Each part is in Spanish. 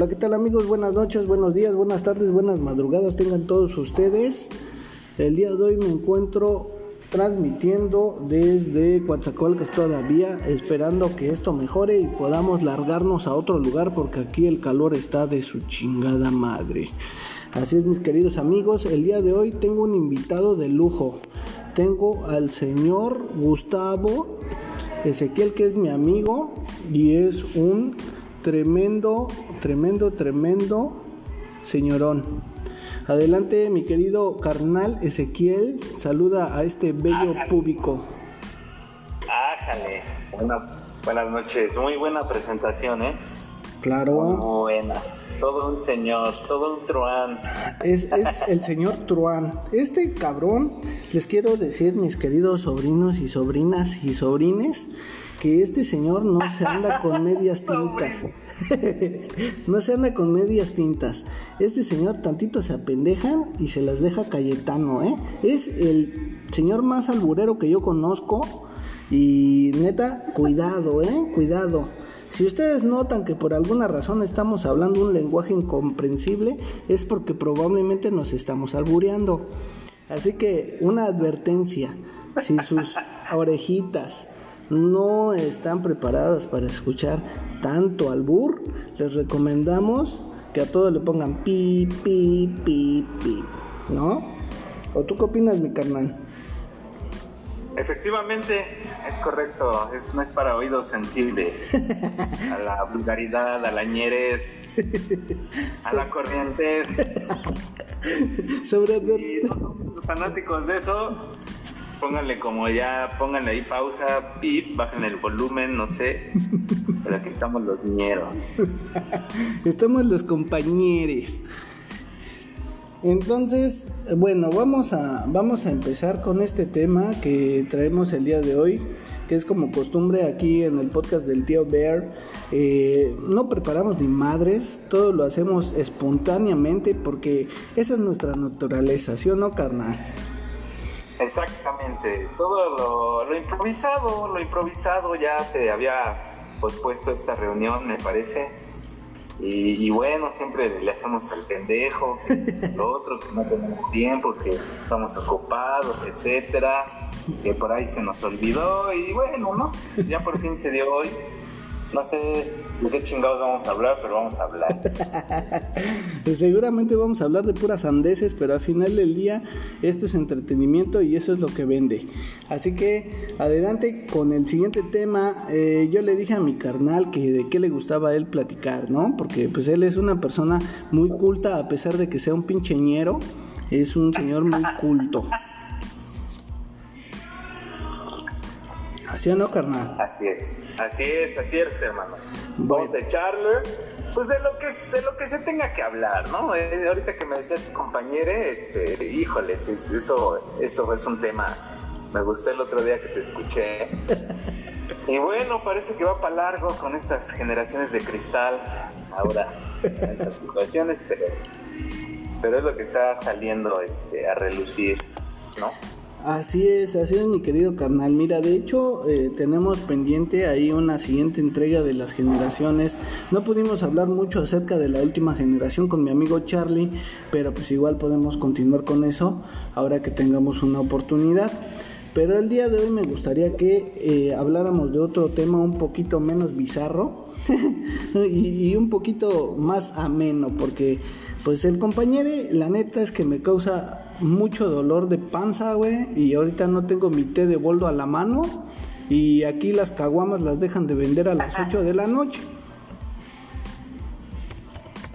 Hola, ¿qué tal amigos? Buenas noches, buenos días, buenas tardes, buenas madrugadas tengan todos ustedes. El día de hoy me encuentro transmitiendo desde Coatzacoalcos todavía, esperando que esto mejore y podamos largarnos a otro lugar porque aquí el calor está de su chingada madre. Así es, mis queridos amigos, el día de hoy tengo un invitado de lujo. Tengo al señor Gustavo Ezequiel, que es mi amigo y es un tremendo, tremendo, tremendo señorón. Adelante, mi querido carnal Ezequiel, saluda a este bello público. Ájale, buenas noches, muy buena presentación, ¿eh? Claro. buenas, todo un señor, todo un truán. Es, es el señor truán. Este cabrón, les quiero decir, mis queridos sobrinos y sobrinas y sobrines, que este señor no se anda con medias tintas. no se anda con medias tintas. Este señor tantito se apendejan y se las deja Cayetano, ¿eh? Es el señor más alburero que yo conozco. Y neta, cuidado, ¿eh? Cuidado. Si ustedes notan que por alguna razón estamos hablando un lenguaje incomprensible, es porque probablemente nos estamos albureando. Así que una advertencia, si sus orejitas no están preparadas para escuchar tanto albur, les recomendamos que a todos le pongan pi, pi, pi, pi, ¿no? ¿O tú qué opinas, mi carnal? Efectivamente, es correcto, no es para oídos sensibles a la vulgaridad, a la ñeres, a la corriente. Sobre los fanáticos de eso, pónganle como ya, pónganle ahí pausa, pip, bajen el volumen, no sé. Pero aquí estamos los ñeros. estamos los compañeros. Entonces, bueno, vamos a, vamos a empezar con este tema que traemos el día de hoy, que es como costumbre aquí en el podcast del tío Bear. Eh, no preparamos ni madres, todo lo hacemos espontáneamente porque esa es nuestra naturaleza, ¿sí o no, carnal? Exactamente, todo lo, improvisado, lo improvisado ya se había pospuesto esta reunión, me parece. Y, bueno, siempre le hacemos al pendejo, lo otro, que no tenemos tiempo, que estamos ocupados, etcétera, que por ahí se nos olvidó y bueno, ¿no? Ya por fin se dio hoy no sé de qué chingados vamos a hablar, pero vamos a hablar. Pues seguramente vamos a hablar de puras andeses, pero al final del día esto es entretenimiento y eso es lo que vende. Así que adelante con el siguiente tema. Eh, yo le dije a mi carnal que de qué le gustaba a él platicar, ¿no? Porque pues él es una persona muy culta a pesar de que sea un pincheñero. Es un señor muy culto. ¿Así o no, carnal? Así es, así es, así es, hermano. Vamos a echarle, pues de lo que de lo que se tenga que hablar, ¿no? Eh, ahorita que me decía tu compañero, este, híjoles, eso, eso es un tema. Me gustó el otro día que te escuché. Y bueno, parece que va para largo con estas generaciones de cristal ahora, en estas situaciones, pero, pero es lo que está saliendo este, a relucir, ¿no? Así es, así es mi querido carnal. Mira, de hecho eh, tenemos pendiente ahí una siguiente entrega de las generaciones. No pudimos hablar mucho acerca de la última generación con mi amigo Charlie, pero pues igual podemos continuar con eso ahora que tengamos una oportunidad. Pero el día de hoy me gustaría que eh, habláramos de otro tema un poquito menos bizarro y, y un poquito más ameno, porque pues el compañero, la neta es que me causa mucho dolor de panza, güey. Y ahorita no tengo mi té de boldo a la mano. Y aquí las caguamas las dejan de vender a las 8 de la noche.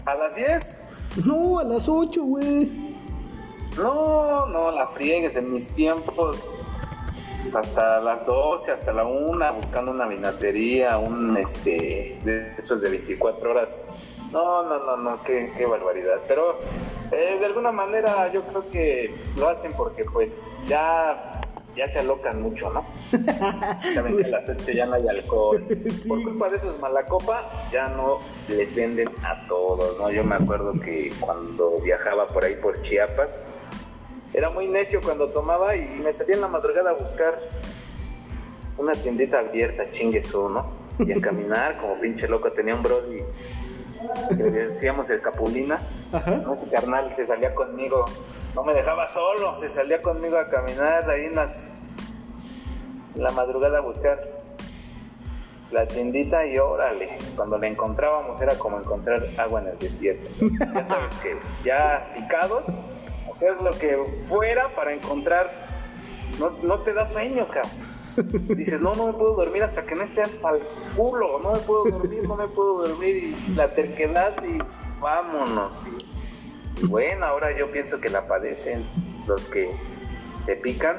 ¿A las 10? No, a las 8, güey. No, no, la friegues en mis tiempos. Pues hasta las 12, hasta la 1, buscando una vinatería, un este, de esos de 24 horas no, no, no, no, qué, qué barbaridad. Pero eh, de alguna manera yo creo que lo hacen porque pues ya, ya se alocan mucho, ¿no? Saben que las ya no hay alcohol. Por culpa de esos malacopa ya no les venden a todos, ¿no? Yo me acuerdo que cuando viajaba por ahí por Chiapas, era muy necio cuando tomaba y me salía en la madrugada a buscar una tiendita abierta, chingueso, ¿no? Y a caminar como pinche loco, tenía un brody que decíamos el Capulina. ¿no? Ese carnal se salía conmigo, no me dejaba solo, se salía conmigo a caminar ahí en, las, en la madrugada a buscar la tiendita y órale, cuando la encontrábamos era como encontrar agua en el desierto. Ya sabes que ya picados, hacer lo que fuera para encontrar, no, no te da sueño, cabrón. Dices, no, no me puedo dormir hasta que no estés pa'l culo, no me puedo dormir, no me puedo dormir, y la terquedad y vámonos. Y, bueno, ahora yo pienso que la padecen los que te pican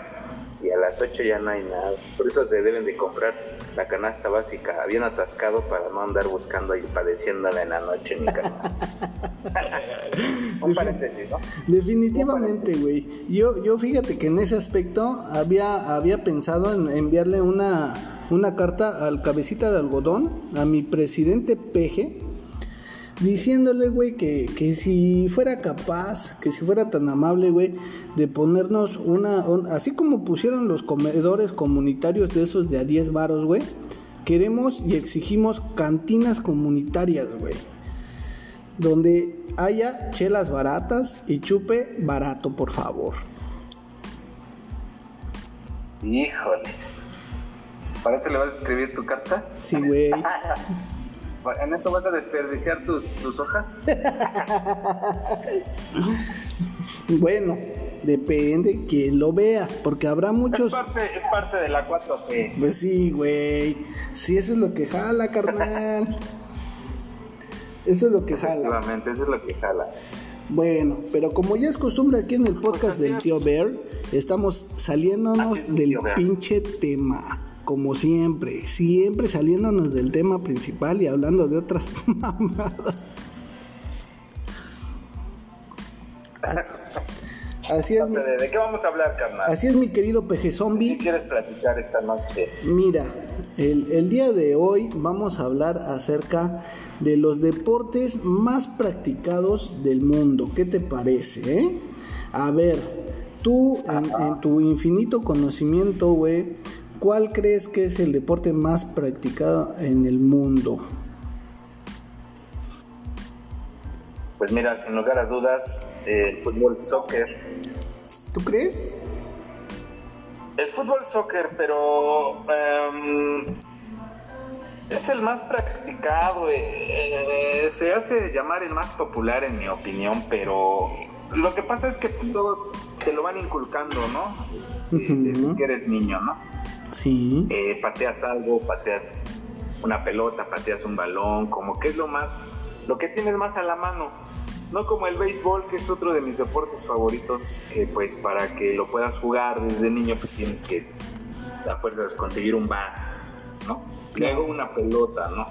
y a las 8 ya no hay nada. Por eso te deben de comprar la canasta básica bien atascado para no andar buscando y padeciéndola en la noche, mi Un paréntesis, ¿no? Definitivamente, güey. Yo, yo fíjate que en ese aspecto había, había pensado en enviarle una, una carta al cabecita de algodón, a mi presidente Peje, diciéndole, güey, que, que, si fuera capaz, que si fuera tan amable, güey, de ponernos una, así como pusieron los comedores comunitarios de esos de a 10 varos, güey, queremos y exigimos cantinas comunitarias, güey, donde haya chelas baratas y chupe barato, por favor. Híjoles. ¿Para eso le vas a escribir tu carta? Sí, güey. ¿En eso vas a desperdiciar tus, tus hojas? bueno, depende quien lo vea, porque habrá muchos... Es parte, es parte de la 4P. Pues sí, güey. Sí, eso es lo que jala, carnal. Eso es lo que jala. Eso es lo que jala. Bueno, pero como ya es costumbre aquí en el podcast del tío Bear, estamos saliéndonos del pinche tema como siempre, siempre saliéndonos del tema principal y hablando de otras mamadas. Así es. ¿De qué vamos a hablar, carnal? Así es, mi querido peje zombie. ¿Qué quieres platicar esta noche? Mira, el, el, día de hoy vamos a hablar acerca de los deportes más practicados del mundo. ¿Qué te parece, eh? A ver, tú, en, en tu infinito conocimiento, güey, ¿Cuál crees que es el deporte más practicado en el mundo? Pues mira, sin lugar a dudas, el fútbol soccer. ¿Tú crees? El fútbol soccer, pero um, es el más practicado. Eh, se hace llamar el más popular en mi opinión, pero lo que pasa es que pues, todo te lo van inculcando, ¿no? Desde que eres niño, ¿no? Sí. Eh, pateas algo, pateas una pelota, pateas un balón, como que es lo más, lo que tienes más a la mano. No como el béisbol, que es otro de mis deportes favoritos, que pues para que lo puedas jugar desde niño, pues tienes que a fuerzas conseguir un bat, ¿no? Luego una pelota, ¿no?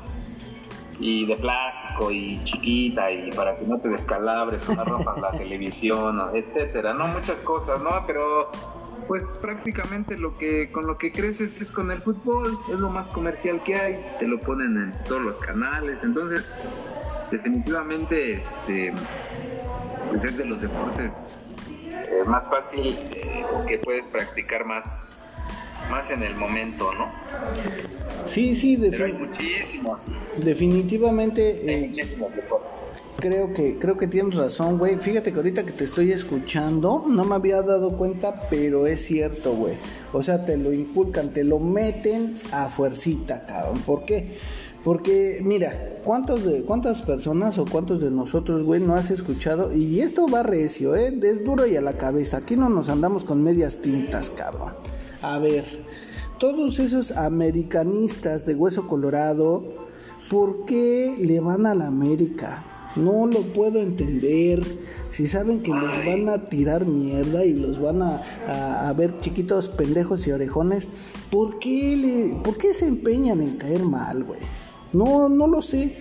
Y de plástico y chiquita y para que no te descalabres o no rompas la televisión, etcétera, ¿no? Muchas cosas, ¿no? Pero pues prácticamente lo que con lo que creces es con el fútbol, es lo más comercial que hay, te lo ponen en todos los canales, entonces definitivamente este pues es de los deportes eh, más fácil eh, que puedes practicar más más en el momento, ¿no? Sí, sí, Pero hay muchísimos. Definitivamente. Hay eh, muchísimos deportes creo que, creo que tienes razón, güey. Fíjate que ahorita que te estoy escuchando, no me había dado cuenta, pero es cierto, güey. O sea, te lo inculcan, te lo meten a fuercita, cabrón. ¿Por qué? Porque, mira, ¿cuántos de, ¿cuántas personas o cuántos de nosotros, güey, no has escuchado? Y esto va recio, ¿eh? Es duro y a la cabeza. Aquí no nos andamos con medias tintas, cabrón. A ver, todos esos americanistas de hueso colorado, ¿por qué le van a la América? No lo puedo entender. Si saben que los van a tirar mierda y los van a, a, ver chiquitos pendejos y orejones, ¿por qué, le, ¿por qué se empeñan en caer mal, güey? No, no lo sé.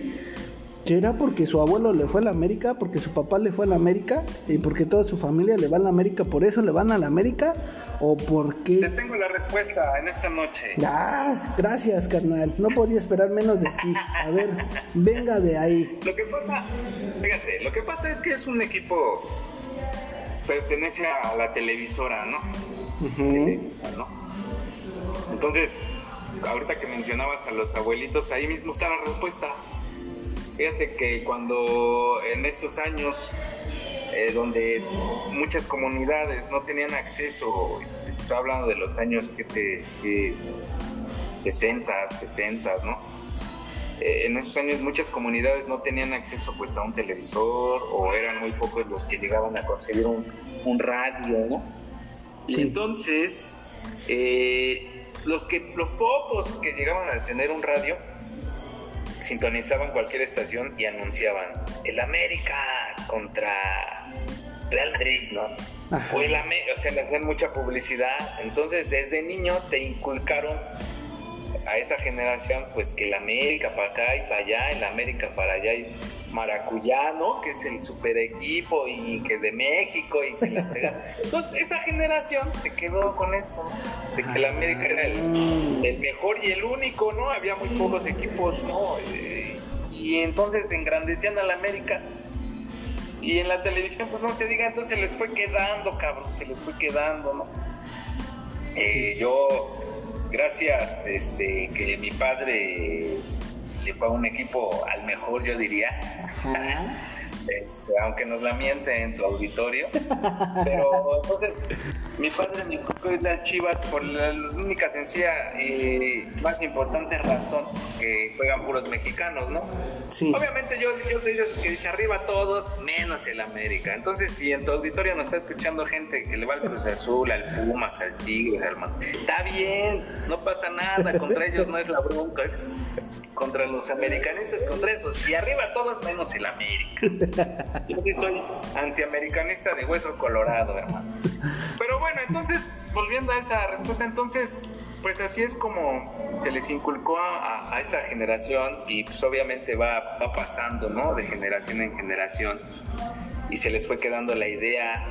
¿Será porque su abuelo le fue a la América? ¿Porque su papá le fue a la América? ¿Y porque toda su familia le va a la América? ¿Por eso le van a la América? ¿O por qué? Te tengo la respuesta en esta noche. Ah, gracias, carnal. No podía esperar menos de ti. A ver, venga de ahí. Lo que pasa, fíjate, lo que pasa es que es un equipo pertenece a la televisora, ¿no? Televisa, ¿no? Entonces, ahorita que mencionabas a los abuelitos, ahí mismo está la respuesta. Fíjate que cuando en esos años, eh, donde muchas comunidades no tenían acceso, estoy hablando de los años que te, 60, 70, ¿no? Eh, en esos años muchas comunidades no tenían acceso pues a un televisor o eran muy pocos los que llegaban a conseguir un, un radio, ¿no? Y entonces, eh, los, que, los pocos que llegaban a tener un radio, sintonizaban cualquier estación y anunciaban el América contra Real Madrid, ¿no? O, el o sea, le hacían mucha publicidad. Entonces, desde niño te inculcaron a esa generación, pues que el América para acá y para allá, el América para allá y Maracuyá, ¿no? Que es el super equipo y que de México y que la Entonces, esa generación se quedó con eso, ¿no? De que el América era el, mejor y el único, ¿no? Había muy pocos equipos, ¿no? Eh, y entonces engrandecían al América. Y en la televisión, pues no se diga, entonces se les fue quedando, cabrón, se les fue quedando, ¿no? Eh, yo gracias este, que mi padre fue un equipo al mejor, yo diría. Este, aunque nos la miente en tu auditorio. Pero entonces, mi padre me inculcó las Chivas por la única sencilla y más importante razón que juegan puros mexicanos, ¿no? Sí. Obviamente yo, yo soy de esos que dice arriba todos, menos el América. Entonces, si en tu auditorio nos está escuchando gente que le va al Cruz Azul, al Pumas, al Tigres, al está bien, no pasa nada, contra ellos no es la bronca contra los americanistas, contra esos, y arriba todos menos el América. Yo sí soy antiamericanista de hueso colorado, hermano. Pero bueno, entonces, volviendo a esa respuesta, entonces, pues así es como se les inculcó a, esa generación y pues obviamente va, va pasando, ¿no? De generación en generación y se les fue quedando la idea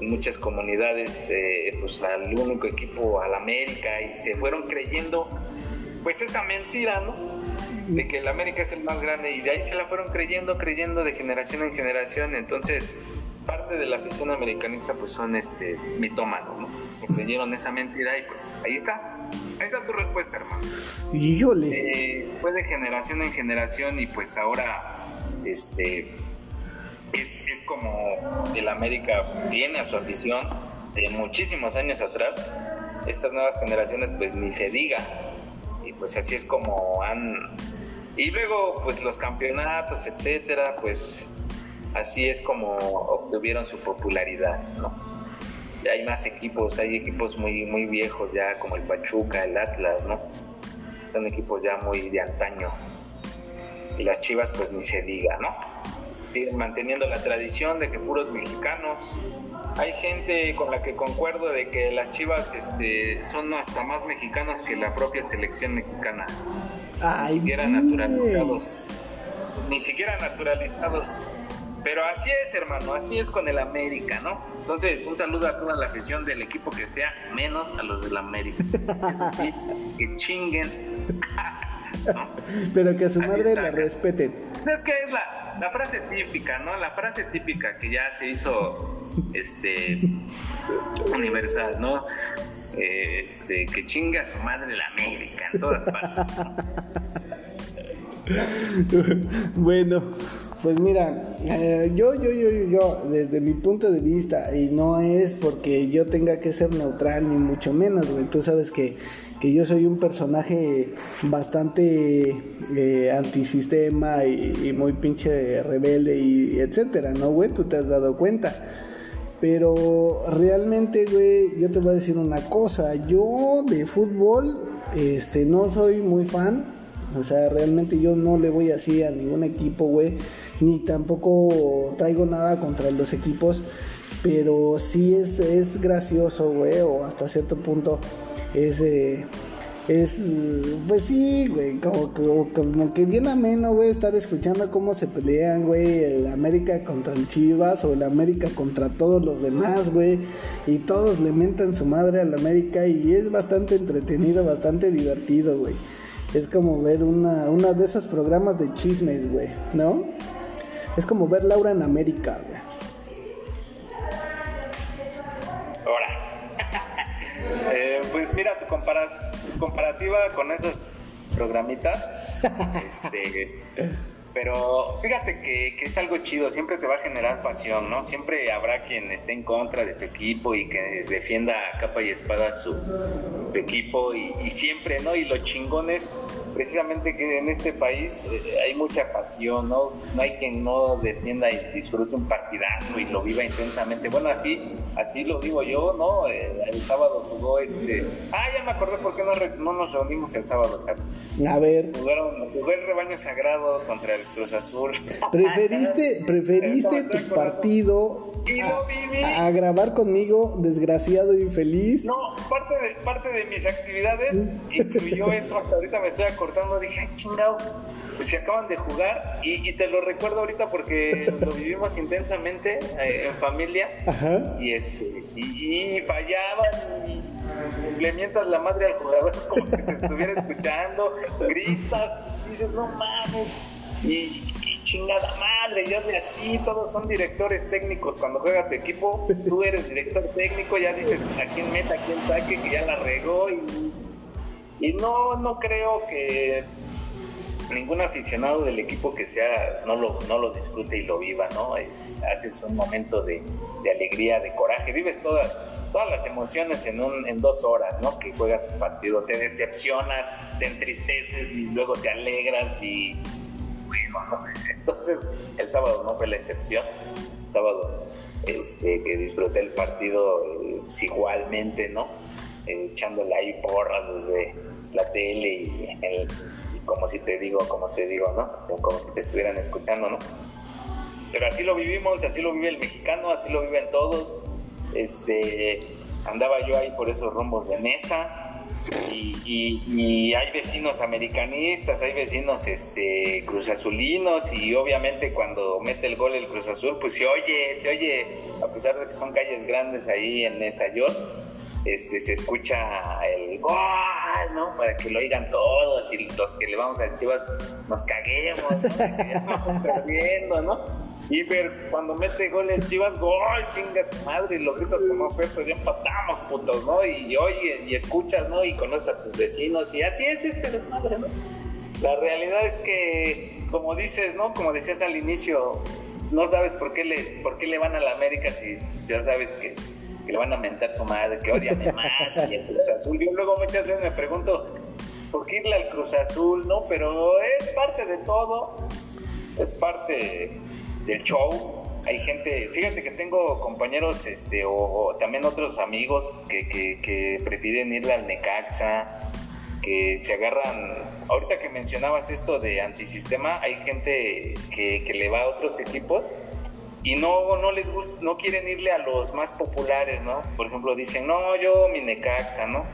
en muchas comunidades, eh, pues al único equipo, al América, y se fueron creyendo pues esa mentira, ¿no? De que el América es el más grande y de ahí se la fueron creyendo, creyendo de generación en generación. Entonces, parte de la afición americanista pues son este mitómanos, ¿no? Que creyeron esa mentira y pues ahí está. Ahí está tu respuesta, hermano. Híjole. Eh, fue de generación en generación y pues ahora este es, es como el América viene a su afición de muchísimos años atrás. Estas nuevas generaciones pues ni se diga pues así es como han... Y luego, pues los campeonatos, etcétera, pues así es como obtuvieron su popularidad, ¿no? Hay más equipos, hay equipos muy, muy viejos ya, como el Pachuca, el Atlas, ¿no? Son equipos ya muy de antaño. Y las Chivas, pues ni se diga, ¿no? Siguen manteniendo la tradición de que puros mexicanos hay gente con la que concuerdo de que las Chivas este, son hasta más mexicanos que la propia selección mexicana. ni siquiera naturalizados. Ni siquiera naturalizados. Pero así es, hermano, así es con el América, ¿no? Entonces, un saludo a toda la afición del equipo que sea, menos a los del América. Eso sí, que chinguen. Pero que a su madre la respeten. ¿Sabes pues qué es la, la frase típica, no? La frase típica que ya se hizo este universal, ¿no? Este, que chinga su madre la América en todas partes. bueno, pues mira, eh, yo, yo, yo, yo, yo, desde mi punto de vista, y no es porque yo tenga que ser neutral, ni mucho menos, güey. Tú sabes que que yo soy un personaje bastante eh, antisistema y, muy pinche rebelde y, etcétera, ¿no, güey? Tú te has dado cuenta. Pero realmente, güey, yo te voy a decir una cosa. Yo de fútbol, este, no soy muy fan. O sea, realmente yo no le voy así a ningún equipo, güey. Ni tampoco traigo nada contra los equipos. Pero sí es, es gracioso, güey. O hasta cierto punto es, es, pues sí, güey, como, como, que bien ameno, güey, estar escuchando cómo se pelean, güey, el América contra el Chivas o el América contra todos los demás, güey, y todos le mentan su madre al América y es bastante entretenido, bastante divertido, güey. Es como ver una, una de esos programas de chismes, güey, ¿no? Es como ver Laura en América, güey. Mira, tu, comparativa con esos programitas, este, Pero fíjate que, es algo chido, siempre te va a generar pasión, ¿no? Siempre habrá quien esté en contra de tu equipo y que defienda a capa y espada su, equipo y, y, siempre, ¿no? Y los chingones precisamente que en este país eh, hay mucha pasión, ¿no? No hay quien no defienda y disfrute un partidazo y lo viva intensamente. Bueno, así, así lo digo yo, ¿no? Eh, el, sábado jugó este. Ah, ya me acordé por qué no, no nos reunimos el sábado, A ver. Jugaron, jugó el rebaño sagrado contra el Cruz Azul. ¿Preferiste, preferiste tu partido a, grabar conmigo, desgraciado y infeliz? No, parte de, parte de mis actividades incluyó eso. Hasta ahorita me estoy cortando, dije, ay, chingado, pues se acaban de jugar y, te lo recuerdo ahorita porque lo vivimos intensamente eh, en familia. Y este y, fallaban y le mientas la madre al jugador como si te estuviera escuchando, gritas, dices, no mames, y, chingada madre, yo de así, todos son directores técnicos cuando juega tu equipo, tú eres director técnico, ya dices a quién meta, a quién saque, que ya la regó y y no, no creo que ningún aficionado del equipo que sea no lo, no lo disfrute y lo viva, ¿no? haces un momento de, alegría, de coraje, vives todas, todas las emociones en, un, en dos horas, ¿no? Que juegas tu partido, te decepcionas, te entristeces y luego te alegras y bueno, entonces el sábado no fue la excepción, sábado este, que disfruté el partido eh, pues, igualmente, ¿no? Eh, echándole ahí porras desde la tele y, como si te digo, como te digo, ¿no? Como si te estuvieran escuchando, ¿no? Pero así lo vivimos, así lo vive el mexicano, así lo viven todos. Este, andaba yo ahí por esos rumbos de mesa. Y, hay vecinos americanistas, hay vecinos este, cruzazulinos y obviamente cuando mete el gol el Cruz Azul, pues se oye, se oye, a pesar de que son calles grandes ahí en esa York, este, se escucha el gol, ¿no? Para que lo oigan todos y los que le vamos a Chivas nos caguemos, ¿no? perdiendo, ¿no? Y ver cuando mete gol el Chivas, gol, chinga su madre, y los gritos como fuerza, ya empatamos, putos, ¿no? Y oye, y escuchas, ¿no? Y conoces a tus vecinos, y así es este desmadre, ¿no? La realidad es que, como dices, ¿no? Como decías al inicio, no sabes por qué le, por qué le van a la América si ya sabes que que le van a mentar su madre, que odian más y el Cruz Azul. Yo luego muchas veces me pregunto, ¿por qué irle al Cruz Azul? No, pero es parte de todo, es parte del show. Hay gente, fíjate que tengo compañeros este, o, también otros amigos que, que, prefieren irle al Necaxa, que se agarran, ahorita que mencionabas esto de antisistema, hay gente que, que le va a otros equipos y no, no les gusta, no quieren irle a los más populares, ¿no? Por ejemplo, dicen, no, yo mi Necaxa, ¿no?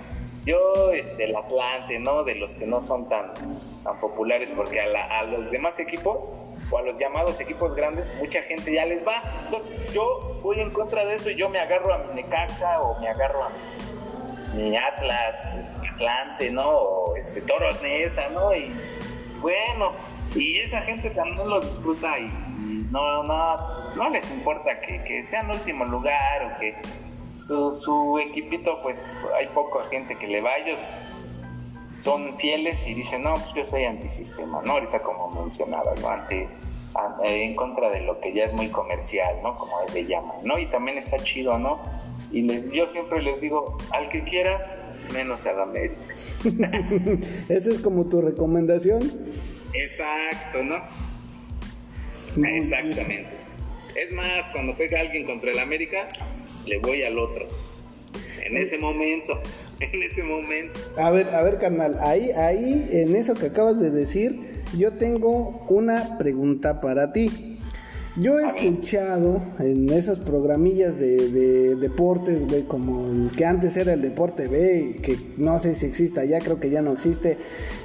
Yo este, el Atlante, ¿no? De los que no son tan, tan populares, porque a, a los demás equipos o a los llamados equipos grandes, mucha gente ya les va. Entonces yo voy en contra de eso y yo me agarro a mi Necaxa o me agarro a mi, Atlas, Atlante, ¿no? O este, Toros Nesa, ¿no? Y bueno, y esa gente también lo disfruta y no, no, no les importa que, que sean último lugar o que su, su equipito, pues hay poca gente que le va, ellos son fieles y dicen, no, pues yo soy antisistema, ¿no? Ahorita como mencionaba, ¿no? Ante, en contra de lo que ya es muy comercial, ¿no? Como le llaman, ¿no? Y también está chido, ¿no? Y les, yo siempre les digo, al que quieras, menos a la América. Esa es como tu recomendación. Exacto, ¿no? Exactamente. Es más, cuando juega alguien contra el América, le voy al otro. En ese momento, en ese momento. A ver, a ver, carnal, ahí, ahí, en eso que acabas de decir, yo tengo una pregunta para ti. Yo he escuchado en esas programillas de, deportes, güey, como el que antes era el Deporte B, que no sé si exista ya, creo que ya no existe,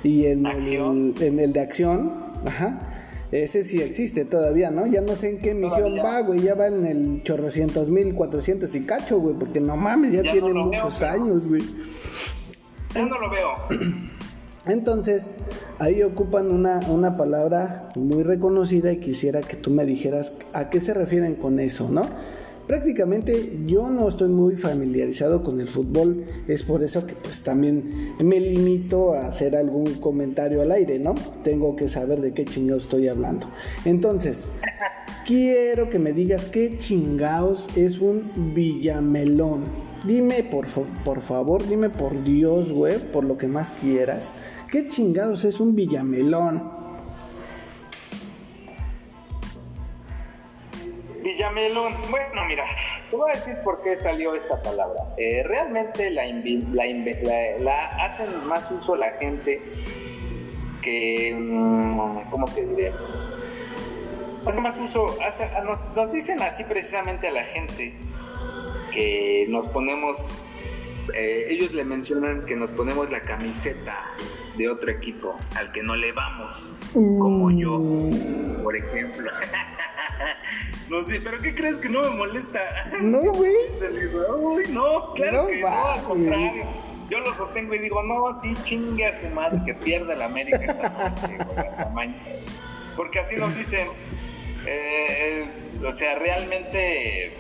y en, el, en el de acción, ajá ese sí existe todavía, ¿no? Ya no sé en qué emisión va, güey. Ya va en el chorrocientos mil, cuatrocientos y cacho, güey. Porque no mames, ya, tiene muchos años, güey. Yo no lo veo. Entonces, ahí ocupan una, una palabra muy reconocida y quisiera que tú me dijeras a qué se refieren con eso, ¿no? Prácticamente yo no estoy muy familiarizado con el fútbol, es por eso que pues también me limito a hacer algún comentario al aire, ¿no? Tengo que saber de qué chingados estoy hablando. Entonces, quiero que me digas qué chingados es un villamelón. Dime por, por favor, dime por Dios, güey, por lo que más quieras. ¿Qué chingados es un villamelón? Villamelón, bueno, mira, te voy a decir por qué salió esta palabra. Eh, realmente la, la, hacen más uso la gente que, mm, ¿cómo te diré? Hace más uso, nos, dicen así precisamente a la gente que nos ponemos, eh, ellos le mencionan que nos ponemos la camiseta de otro equipo al que no le vamos, como yo, por ejemplo. no sé, pero ¿qué crees que no me molesta? No, güey. no, claro que no, al contrario. Yo lo sostengo y digo, no, sí, chingue a su madre que pierda la América esta noche, Porque así nos dicen. Eh, o sea, realmente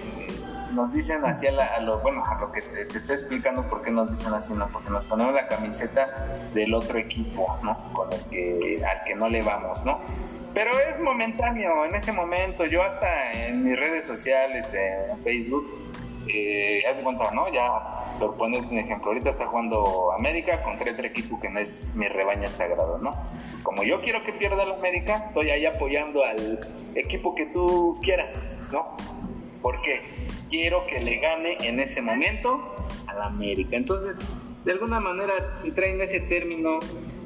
nos dicen así a, lo, bueno, a lo que te, estoy explicando por qué nos dicen así, ¿no? Porque nos ponemos la camiseta del otro equipo, ¿no? Con el que, al que no le vamos, ¿no? Pero es momentáneo, en ese momento, yo hasta en mis redes sociales, en Facebook, eh, haz de cuenta, ¿no? Ya, por ponerte un ejemplo, ahorita está jugando América contra otro equipo que no es mi rebaño sagrado, ¿no? Como yo quiero que pierda la América, estoy ahí apoyando al equipo que tú quieras, ¿no? ¿Por qué? Quiero que le gane en ese momento a la América. Entonces, de alguna manera, si traen ese término,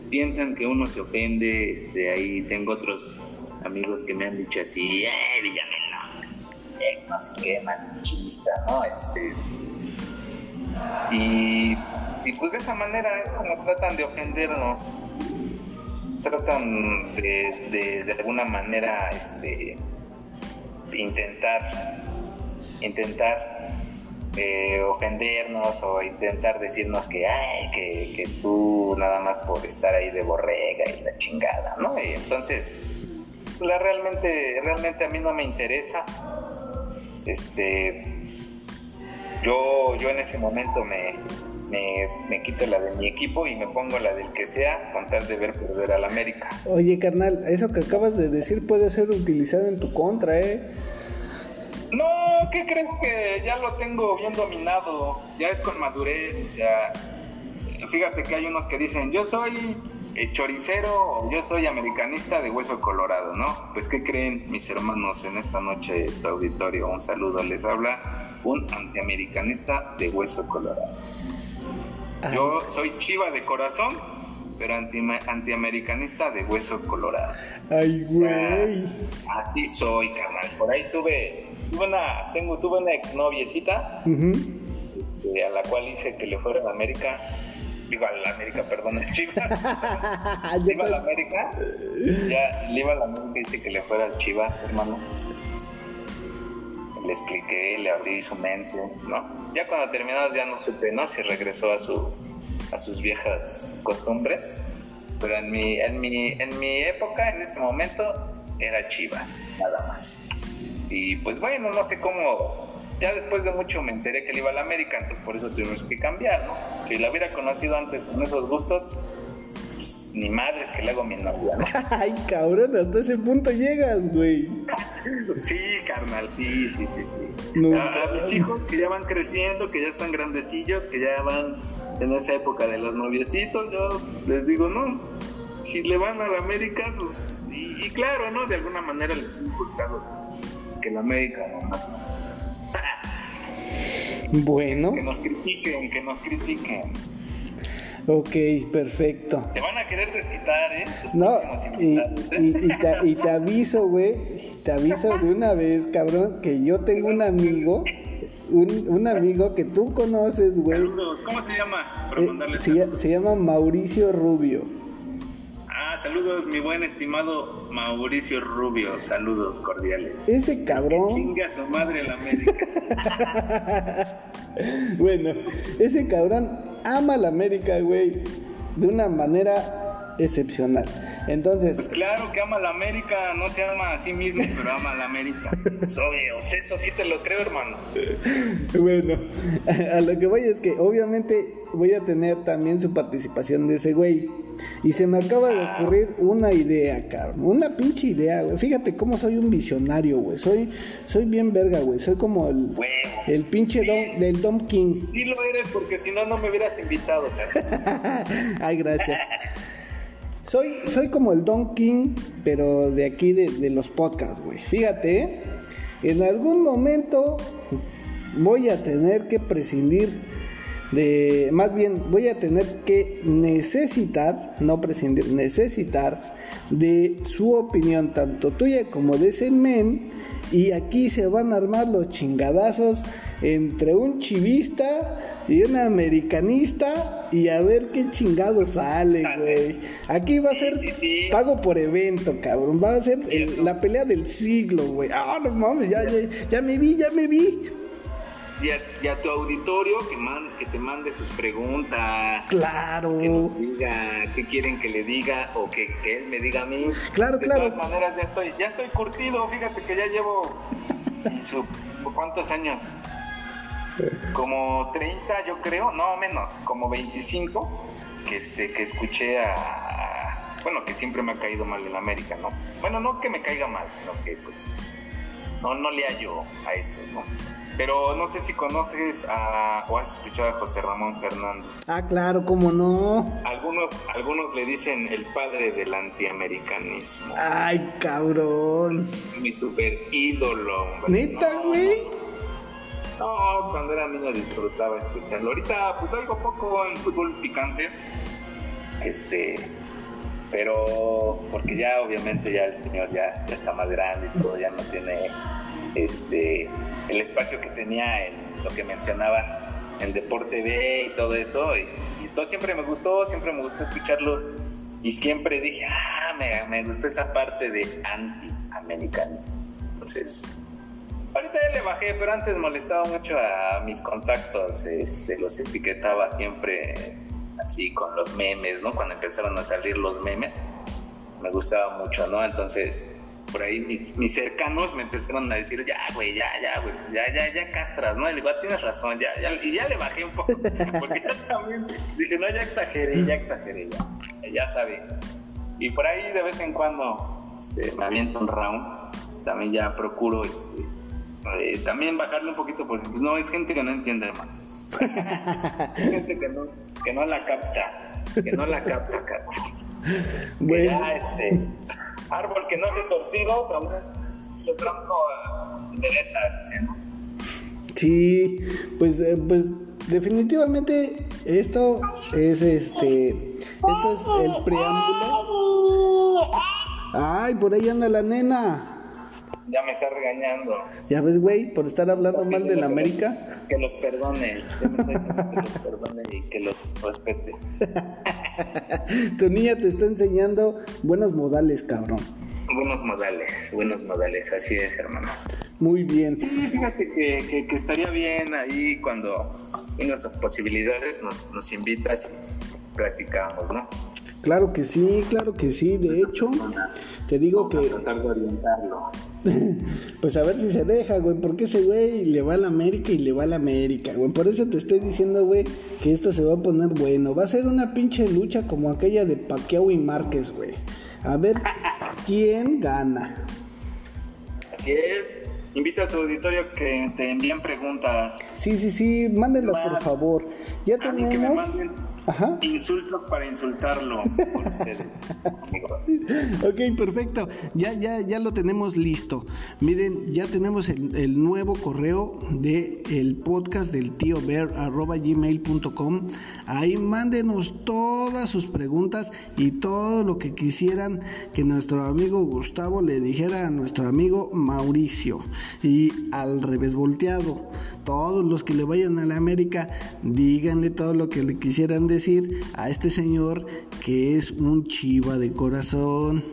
piensan que uno se ofende, este, ahí tengo otros amigos que me han dicho así, eh, Villamelo, eh, no sé qué, manchista, ¿no? Este, y, pues de esa manera es como tratan de ofendernos, tratan de, de, alguna manera, este, intentar, intentar eh, ofendernos o intentar decirnos que, ay, que, que, tú nada más por estar ahí de borrega y la chingada, ¿no? Y entonces, la realmente, realmente a mí no me interesa. Este, yo, yo en ese momento me, me, me, quito la de mi equipo y me pongo la del que sea con tal de ver perder al América. Oye, carnal, eso que acabas de decir puede ser utilizado en tu contra, ¿eh? ¿Qué crees que ya lo tengo bien dominado? Ya es con madurez, o sea, fíjate que hay unos que dicen, yo soy choricero o yo soy americanista de hueso colorado, ¿no? Pues ¿qué creen mis hermanos en esta noche tu auditorio? Un saludo, les habla un antiamericanista de hueso colorado. Yo soy chiva de corazón, pero anti, antiamericanista de hueso colorado. Ay, güey. así soy, canal. Por ahí tuve tuve una, tengo, tuve una exnoviecita este, a la cual hice que le fuera a América. Digo a la América, perdón, Chivas. iba a la América. Ya le iba a la América y hice que le fuera a Chivas, hermano. Le expliqué, le abrí su mente, ¿no? Ya cuando terminamos ya no supe, ¿no? Si regresó a su a sus viejas costumbres. Pero en mi, en mi, en mi época, en ese momento, era Chivas, nada más. Y pues bueno, no sé cómo, ya después de mucho me enteré que él iba a la América, entonces por eso tuvimos que cambiar, ¿no? Si la hubiera conocido antes con esos gustos, pues ni madres que le hago mi novia, ¿no? Ay, cabrón, hasta ese punto llegas, güey. sí, carnal, sí, sí, sí, sí. a, mis hijos que ya van creciendo, que ya están grandecillos, que ya van en esa época de los noviecitos, yo les digo, no, si le van a la América, pues, y, claro, ¿no? De alguna manera les he inculcado que la América Bueno. Que nos critiquen, que nos critiquen. Ok, perfecto. Te van a querer desquitar, ¿eh? no, y, y, te, aviso, güey, te aviso de una vez, cabrón, que yo tengo un amigo, un, un amigo que tú conoces, güey. ¿cómo se llama? Eh, se, se llama Mauricio Rubio saludos, mi buen estimado Mauricio Rubio. Saludos cordiales. Ese cabrón. chinga su madre la América. bueno, ese cabrón ama la América, güey, de una manera excepcional. Entonces. Pues claro que ama a la América, no se ama a sí mismo, pero ama a la América. Pues obvio, eso sí te lo creo, hermano. Bueno, a lo que voy es que obviamente voy a tener también su participación de ese güey. Y se me acaba de ocurrir una idea, cabrón. Una pinche idea, güey. Fíjate cómo soy un visionario, güey. Soy, soy bien verga, güey. Soy como el, el pinche Dom, del Dom King. Sí lo eres porque si no, no me hubieras invitado, Ay, gracias. Soy, soy como el Don King, pero de aquí de, los podcasts, güey. Fíjate, en algún momento voy a tener que prescindir de, más bien voy a tener que necesitar, no prescindir, necesitar de su opinión, tanto tuya como de ese men, y aquí se van a armar los chingadazos entre un chivista y un americanista y a ver qué chingado sale, güey. Aquí va a ser pago por evento, cabrón. Va a ser la pelea del siglo, güey. Ah, no mames, ya, ya, ya me vi, ya me vi y a, tu auditorio que, que te mande sus preguntas. Claro. Que nos diga qué quieren que le diga o que, él me diga a mí. Claro, claro. De todas maneras, ya estoy, ya estoy curtido. Fíjate que ya llevo. ¿Cuántos años? Como 30, yo creo. No, menos. Como 25. Que, este, que escuché a. Bueno, que siempre me ha caído mal en América, ¿no? Bueno, no que me caiga mal, sino que pues. No, no le hallo a eso, ¿no? Pero no sé si conoces a, o has escuchado a José Ramón Fernández. Ah, claro, cómo no. Algunos, algunos le dicen el padre del antiamericanismo. Ay, cabrón. Mi super ídolo, hombre. ¿Neta, güey? No, cuando era niño disfrutaba escucharlo. Ahorita, pues algo poco en fútbol picante. Este, pero porque ya obviamente ya el señor ya, está más grande y todo, ya no tiene este el espacio que tenía en lo que mencionabas, en Deporte B y todo eso. Y, todo siempre me gustó, siempre me gustó escucharlo. Y siempre dije, ah, me, me gustó esa parte de anti-americano. Entonces, ahorita ya le bajé, pero antes molestaba mucho a mis contactos. Este, los etiquetaba siempre así con los memes, ¿no? Cuando empezaron a salir los memes, me gustaba mucho, ¿no? Entonces, por ahí mis, mis cercanos me empezaron a decir, ya, güey, ya, ya, güey, ya, ya, ya castras, ¿no? Y le digo, ah, tienes razón, ya, ya, y ya le bajé un poco, porque yo también dije, no, ya exageré, ya exageré, ya, ya sabes. Y por ahí de vez en cuando este, me aviento un round, también ya procuro, este, eh, también bajarle un poquito, porque pues no, es gente que no entiende más. gente que no, que no la capta, que no la capta, capta. Bueno. Ya, este, árbol que no se torcido, pero de pronto interesa, ¿no? Sí, pues, eh, pues definitivamente esto es este, esto es el preámbulo. Ay, por ahí anda la nena. Ya me está regañando. Ya ves, güey, por estar hablando mal de la América. Que los perdone. que los perdone y que los respete. tu niña te está enseñando buenos modales, cabrón. Buenos modales, buenos modales, así es, hermano. Muy bien. Sí, fíjate que, que, estaría bien ahí cuando tengas posibilidades, nos, nos invitas y practicamos, ¿no? Claro que sí, claro que sí. De hecho, te digo que. tratar de orientarlo. pues a ver si se deja, güey. Porque ese güey le va a la América y le va a la América, güey. Por eso te estoy diciendo, güey, que esto se va a poner bueno. Va a ser una pinche lucha como aquella de Pacquiao y Márquez, güey. A ver quién gana. Así es. Invita a tu auditorio que te envíen preguntas. Sí, sí, sí, mándenlas por favor. Ya tenemos. Ajá. Insultos para insultarlo. ok, perfecto. Ya, ya, ya lo tenemos listo. Miren, ya tenemos el, nuevo correo de el podcast del tío Bear arroba gmail.com. Ahí mándenos todas sus preguntas y todo lo que quisieran que nuestro amigo Gustavo le dijera a nuestro amigo Mauricio. Y al revés volteado, todos los que le vayan a la América, díganle todo lo que le quisieran decir a este señor que es un chiva de corazón.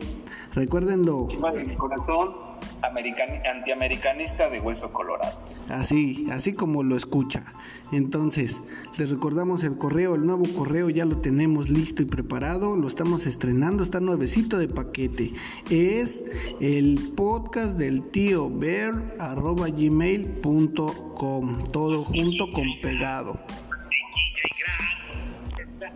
Recuérdenlo. Chiva de corazón antiamericanista de hueso colorado. Así, así como lo escucha. Entonces, les recordamos el correo, el nuevo correo ya lo tenemos listo y preparado, lo estamos estrenando, está nuevecito de paquete. Es el podcast del tío bear arroba gmail.com, todo junto con pegado.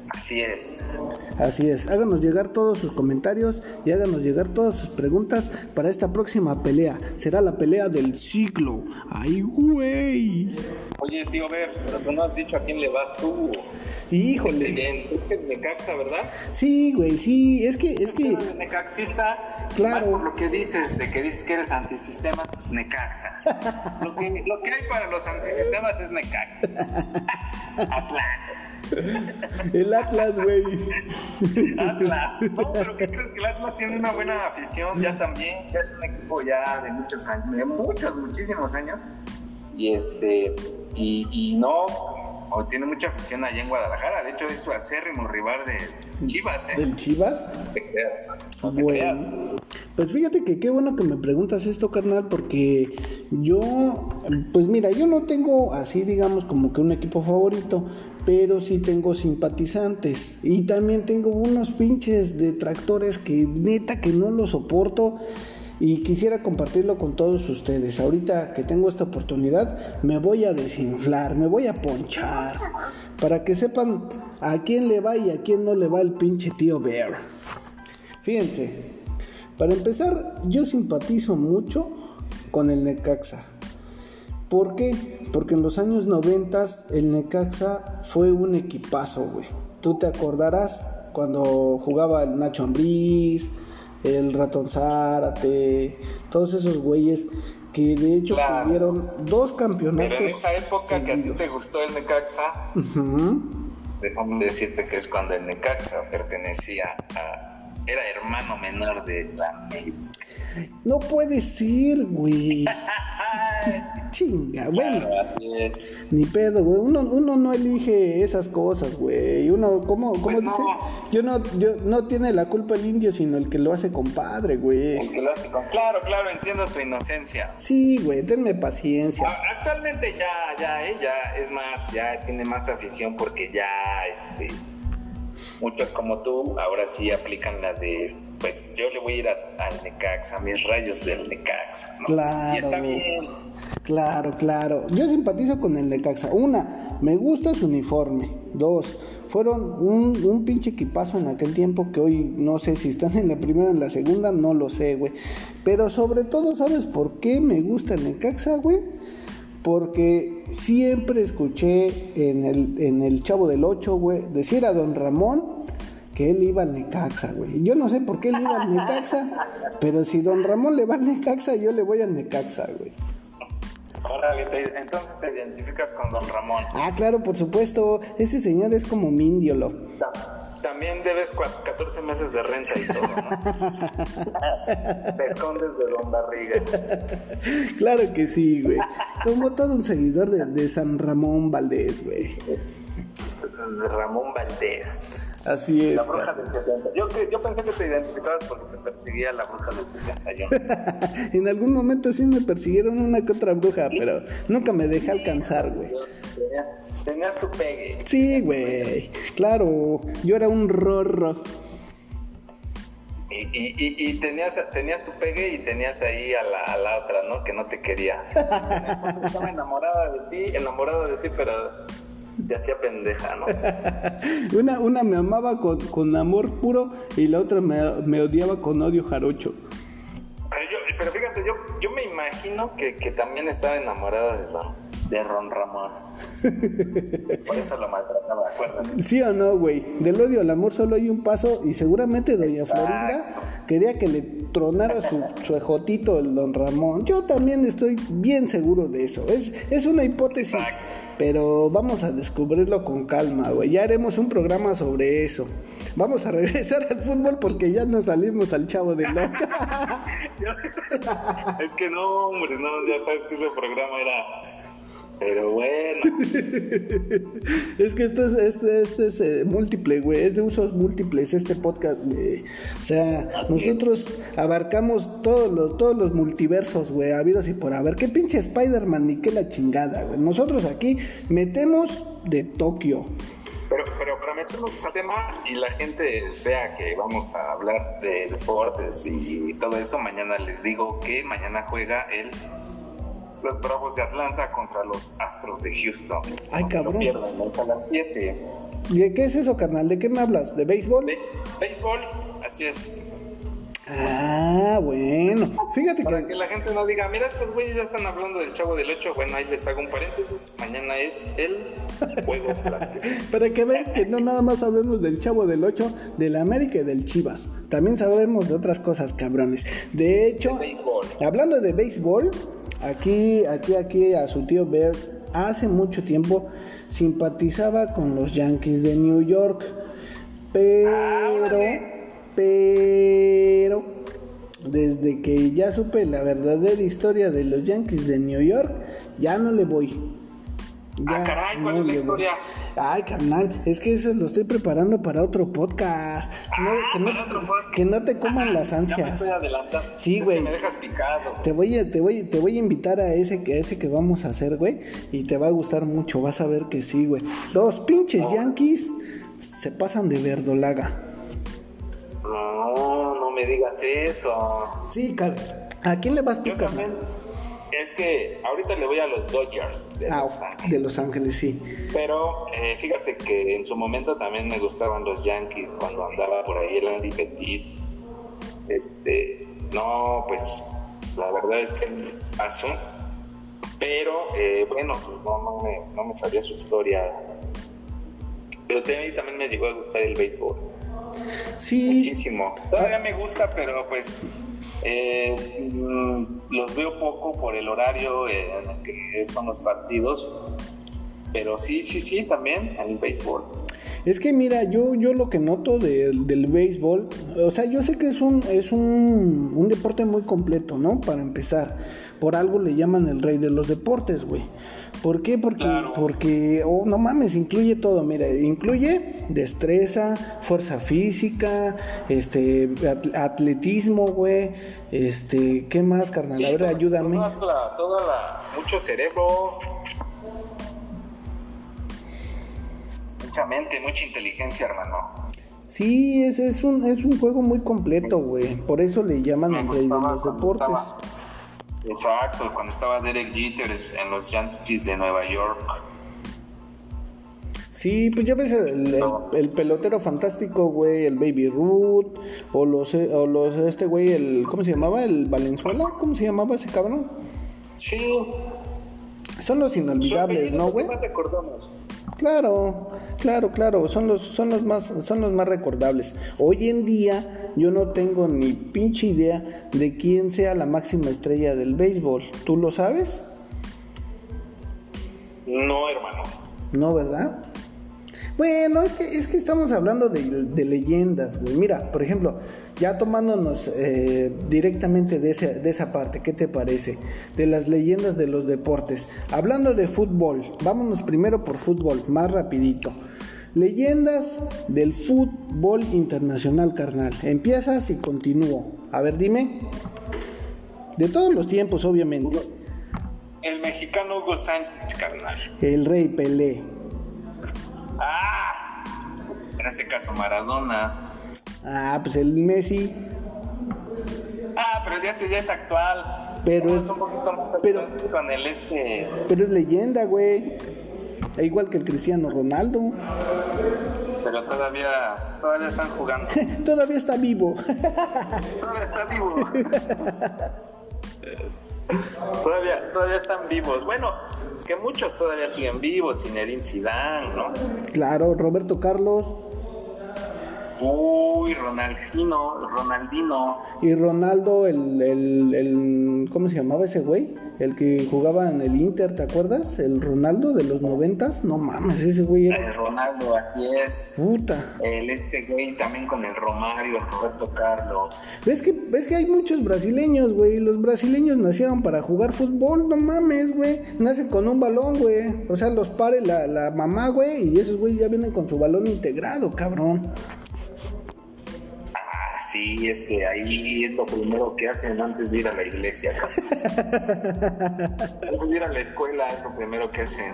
Así es. Así es. Háganos llegar todos sus comentarios y háganos llegar todas sus preguntas para esta próxima pelea. Será la pelea del siglo. ¡Ay, güey! Oye, tío, ver, pero tú no has dicho a quién le vas tú. Híjole. Es Necaxa, ¿verdad? Sí, güey, sí. Es que, es que. Necaxista, claro. por lo que dices, de que dices que eres antisistemas, pues Necaxa. lo, que, lo que hay para los antisistemas es Necaxa. Atlanta. El Atlas, güey. Atlas. No, pero ¿qué crees que el Atlas tiene una buena afición ya también? Ya es un equipo ya de muchos años, de muchos, muchísimos años. Y este, y, y no, o tiene mucha afición allá en Guadalajara. De hecho, es su acérrimo rival de Chivas, ¿eh? ¿Del Chivas? bueno, pues fíjate que qué bueno que me preguntas esto, carnal, porque yo, pues mira, yo no tengo así, digamos, como que un equipo favorito pero sí tengo simpatizantes y también tengo unos pinches detractores que neta que no lo soporto y quisiera compartirlo con todos ustedes. Ahorita que tengo esta oportunidad me voy a desinflar, me voy a ponchar para que sepan a quién le va y a quién no le va el pinche tío Bear. Fíjense, para empezar yo simpatizo mucho con el Necaxa. ¿Por qué? Porque en los años 90 el Necaxa fue un equipazo, güey. Tú te acordarás cuando jugaba el Nacho Ambriz, el Ratón Zárate, todos esos güeyes que de hecho tuvieron dos campeonatos. Pero en esa época que a ti te gustó el Necaxa, déjame decirte que es cuando el Necaxa pertenecía a. era hermano menor de la no puede ser, güey. Chinga, bueno. Ni pedo, güey. Uno, uno no elige esas cosas, güey. Uno, ¿cómo, cómo pues dice? Yo no, yo, no tiene la culpa el indio, sino el que lo hace compadre, güey. El que lo hace con... Claro, claro, entiendo tu inocencia. Sí, güey, tenme paciencia. Actualmente ya, ya, eh, ya es más, ya tiene más afición porque ya, este, muchos como tú ahora sí aplican la de pues yo le voy a ir al Necaxa, a mis rayos del Necaxa. Claro. Claro, claro. Yo simpatizo con el Necaxa. Una, me gusta su uniforme. Dos, fueron un, un pinche equipazo en aquel tiempo que hoy no sé si están en la primera o en la segunda, no lo sé, güey. Pero sobre todo, ¿sabes por qué me gusta el Necaxa, güey? Porque siempre escuché en el, en el Chavo del Ocho, güey, decir a don Ramón que él iba al Necaxa, güey. Yo no sé por qué él iba al Necaxa, pero si don Ramón le va al Necaxa, yo le voy al Necaxa, güey. Órale, entonces te identificas con don Ramón. Ah, claro, por supuesto. Ese señor es como mi indiolo. También debes 14 meses de renta y todo, ¿no? Te escondes de Don Barriga. Claro que sí, güey. Como todo un seguidor de, de San Ramón Valdés, güey. Ramón Valdés. Así es. La bruja del 70. Yo, yo pensé que te identificabas porque te perseguía la bruja del 71. en algún momento sí me persiguieron una que otra bruja, pero nunca me dejé alcanzar, güey. Tenías tu pegue. Sí, güey. Claro, yo era un rorro. Y, y, y, tenías, tenías tu pegue y tenías ahí a la, a la otra, ¿no? Que no te quería. Estaba enamorada de ti, enamorada de ti, pero te hacía pendeja, ¿no? una, una me amaba con, con, amor puro y la otra me, me odiaba con odio jarocho. Pero, yo, pero fíjate, yo, yo me imagino que, que también estaba enamorada de, de Ron Ramón. Por eso lo maltrataba, acuérdate. ¿Sí o no, güey? Del odio al amor solo hay un paso y seguramente Doña Florinda quería que le tronara su, su ejotito el Don Ramón. Yo también estoy bien seguro de eso. Es, es una hipótesis. Pero vamos a descubrirlo con calma, güey. Ya haremos un programa sobre eso. Vamos a regresar al fútbol porque ya no salimos al chavo de la. es que no, hombre, no, ya sabes que ese programa era. Pero bueno, es que esto es, este, este es eh, múltiple, güey. Es de usos múltiples este podcast, güey. O sea, nosotros abarcamos todos los, todos los multiversos, güey, habidos y por haber. ¿Qué pinche Spider-Man ni qué la chingada, güey? Nosotros aquí metemos de Tokio. Pero, pero para meternos al tema y la gente vea que vamos a hablar de deportes y todo eso, mañana les digo que mañana juega el los Bravos de Atlanta contra los Astros de Houston. Ay, cabrón. No pierdan, a las 7. ¿Y de qué es eso, carnal? ¿De qué me hablas? ¿De béisbol? De béisbol, así es. Ah, bueno. Fíjate Para que... la gente no diga, mira, estos güeyes ya están hablando del Chavo del 8. Bueno, ahí les hago un paréntesis. Mañana es el juego Para que vean que no nada más sabemos del Chavo del 8, del América y del Chivas. También sabemos de otras cosas, cabrones. De hecho, hablando de béisbol, aquí, aquí, aquí a su tío Bear, hace mucho tiempo simpatizaba con los Yankees de New York. Pero... Ah, pero desde que ya supe la verdadera historia de los Yankees de New York, ya no le voy. Ya ah, caray, ¿cuál es la historia? Ay, carnal, es que eso lo estoy preparando para otro podcast. que, no, te coman las ansias. Ya me estoy adelantando. Sí, güey. Me dejas picado. Te voy a, te voy, te voy a invitar a ese, a ese que vamos a hacer, güey. Y te va a gustar mucho. Vas a ver que sí, güey. Los pinches Yankees se pasan de verdolaga. No, no me digas eso. Sí, ¿A quién le vas tú, Carmen? Es que ahorita le voy a los Dodgers. De, ah, los, Ángeles. de los Ángeles, sí. Pero eh, fíjate que en su momento también me gustaban los Yankees cuando andaba por ahí el Andy Petit. Este, no, pues la verdad es que pasó. Pero eh, bueno, pues no, no, me, no me sabía su historia. Pero también me llegó a gustar el béisbol. Sí. Muchísimo. Todavía me gusta, pero pues eh, mm, los veo poco por el horario en el que son los partidos. Pero sí, sí, sí, también el béisbol. Es que mira, yo, yo lo que noto del béisbol, o sea, yo sé que es un, es un, un deporte muy completo, ¿no? Para empezar. Por algo le llaman el rey de los deportes, güey. ¿Por qué? Porque, porque oh, no mames, incluye todo, mira, incluye destreza, fuerza física, este, atletismo, güey, este, ¿qué más, carnal? a ver, ayúdame. Toda la, mucho cerebro, mucha mente, mucha inteligencia, hermano. Sí, es, es, un, es un juego muy completo, güey. Por eso le llaman el rey de los deportes. Exacto, cuando estaba Derek Jeter en los Yankees de Nueva York. Sí, pues ya ves el, pelotero fantástico, güey, el Baby Ruth, o los, o los, este güey, el, ¿cómo se llamaba? El Valenzuela, ¿cómo se llamaba ese cabrón? Sí. Son los inolvidables, ¿no, güey? Claro, claro, claro, son los, son los más, son los más recordables. Hoy en día yo no tengo ni pinche idea de quién sea la máxima estrella del béisbol. ¿Tú lo sabes? No, hermano. No, ¿verdad? Bueno, es que, es que estamos hablando de, de leyendas, güey. Mira, por ejemplo, ya tomándonos eh, directamente de, de esa parte, ¿qué te parece? De las leyendas de los deportes. Hablando de fútbol, vámonos primero por fútbol, más rapidito. Leyendas del fútbol internacional, carnal. Empiezas y continúo. A ver, dime. De todos los tiempos, obviamente. El mexicano Hugo Sánchez, carnal. El rey Pelé. Ah, en ese caso Maradona. Ah, pues el Messi. Ah, pero ya, ya es actual. Pero es, pero, con el este... pero es leyenda, güey. Es igual que el Cristiano Ronaldo. Pero todavía, todavía están jugando. todavía está vivo. todavía está vivo. todavía, todavía están vivos. Bueno, que muchos todavía siguen vivos, Zinedine Zidane, ¿no? Claro, Roberto Carlos. Uy, Ronaldino, Ronaldino. Y Ronaldo, el, el, el ¿cómo se llamaba ese güey? El que jugaba en el Inter, ¿te acuerdas? El Ronaldo de los noventas, no mames, ese güey era... El Ronaldo, aquí es. Puta. El este güey también con el Romario, el Roberto Carlos. ¿Ves que, ves que hay muchos brasileños, güey? Los brasileños nacieron para jugar fútbol, no mames, güey. Nacen con un balón, güey. O sea, los pare la, la mamá, güey, y esos güey ya vienen con su balón integrado, cabrón. Sí, es que ahí es lo primero que hacen antes de ir a la iglesia. antes de ir a la escuela es lo primero que hacen.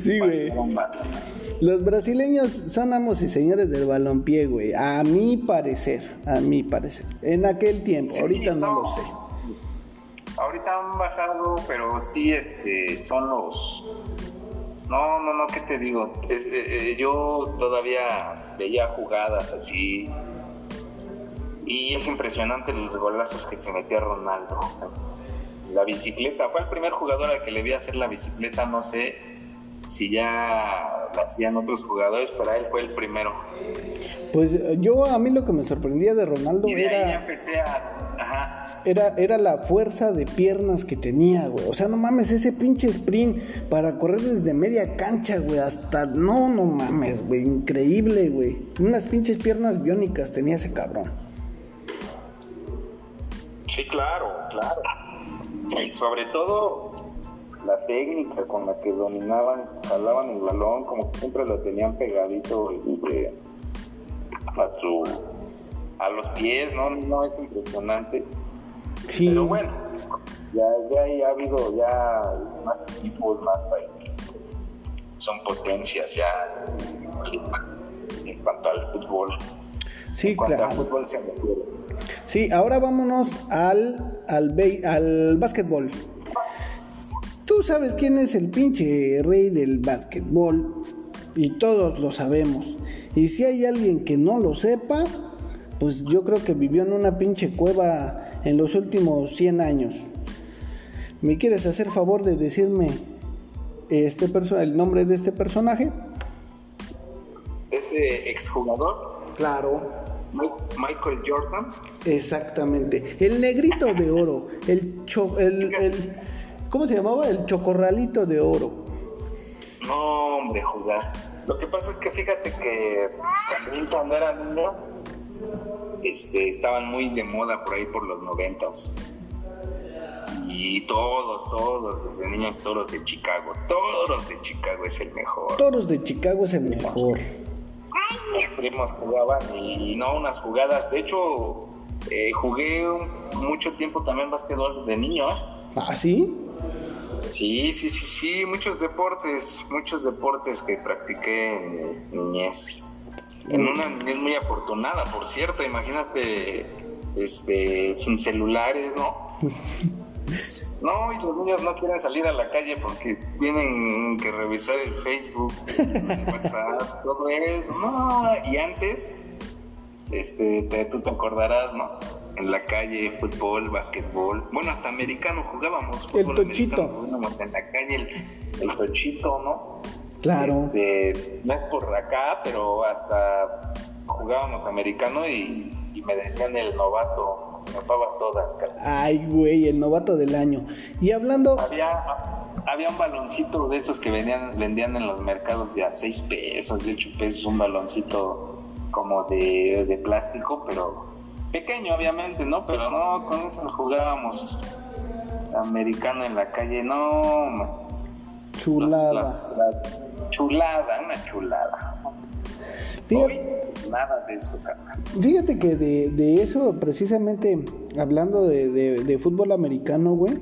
Sí, güey. Los brasileños son amos y señores del balompié, güey. A mi parecer, a mi parecer. En aquel tiempo, ahorita no lo sé. Ahorita han bajado, pero sí, este, son los. No, no, no, ¿qué te digo? Eh, eh, yo todavía veía jugadas así. Y es impresionante los golazos que se metía Ronaldo. La bicicleta, fue el primer jugador al que le vi hacer la bicicleta, no sé si ya la hacían otros jugadores, pero él fue el primero. Pues eh, yo, a mí lo que me sorprendía de Ronaldo Y de ahí ya era, empecé a. Ajá. era, era la fuerza de piernas que tenía, güey. O sea, no mames, ese pinche sprint para correr desde media cancha, güey, hasta. No, no mames, güey. Increíble, güey. Unas pinches piernas biónicas tenía ese cabrón. Sí, claro, claro. Y sobre todo la técnica con la que dominaban, jalaban el balón, como que siempre lo tenían pegadito este, a su a los pies, ¿no? No es impresionante. Sí. Pero bueno, ya, ya ahí ha habido ya más equipos, más países. Son potencias ya en cuanto al fútbol. Sí, claro. fútbol se. Sí, ahora vámonos al, al, al básquetbol. Tú sabes quién es el pinche rey del básquetbol y todos lo sabemos. Y si hay alguien que no lo sepa, pues yo creo que vivió en una pinche cueva en los últimos 100 años. ¿Me quieres hacer favor de decirme este el nombre de este personaje? Ese exjugador, Claro. Mi- Michael Jordan, Exactamente. El negrito de oro. El, cho- el, el- ¿Cómo se llamaba? El chocorralito de oro. No, hombre, jugar. Lo que pasa es que fíjate que también cuando era niño, este, estaban muy de moda por ahí por los noventas. Y todos, todos, desde niños, toros de Chicago. Toros de Chicago es el mejor. Toros de Chicago es el mejor. Mis primos jugaban y, no unas jugadas. De hecho, eh, jugué mucho tiempo también básquetbol de niño, ¿eh? ¿Ah, sí? Sí, sí, sí, sí, muchos deportes, muchos deportes que practiqué en niñez. En una niñez muy afortunada, por cierto, imagínate, este, sin celulares, ¿no? No, y los niños no quieren salir a la calle porque tienen que revisar el Facebook, el WhatsApp, todo eso, no, y antes, este, te- tú te acordarás, ¿no? En la calle, fútbol, básquetbol, bueno, hasta americano jugábamos. El fútbol tochito. americano Jugábamos en la calle, el, el tochito, ¿no? Claro. Este, no es por acá, pero hasta jugábamos americano y, y me decían el novato, me tapaba todas, cara. Ay, güey, el novato del año. Y hablando, Había, había un baloncito de esos que vendían, vendían en los mercados de a 6 pesos, de 8 pesos, un baloncito como de, de plástico, pero pequeño obviamente, ¿no? Pero no, con eso jugábamos americano en la calle, no, man. Chulada. las- las- chulada, una chulada. Hoy, nada de eso, fíjate que de, de eso, precisamente, hablando de, de- de fútbol americano, güey,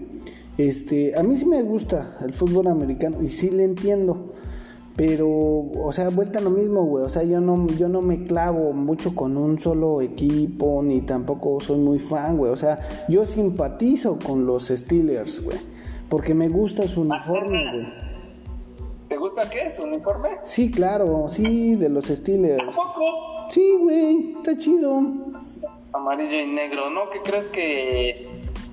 este, a mí sí me gusta el fútbol americano y sí le entiendo. Pero, o sea, vuelta a lo mismo, güey. O sea, yo no, yo no me clavo mucho con un solo equipo, ni tampoco soy muy fan, güey. O sea, yo simpatizo con los Steelers, güey. Porque me gusta su uniforme, güey. ¿Te gusta qué? ¿Su uniforme? Sí, claro, sí, de los Steelers. Poco. Sí, güey, está chido. Amarillo y negro. ¿No? ¿Qué crees que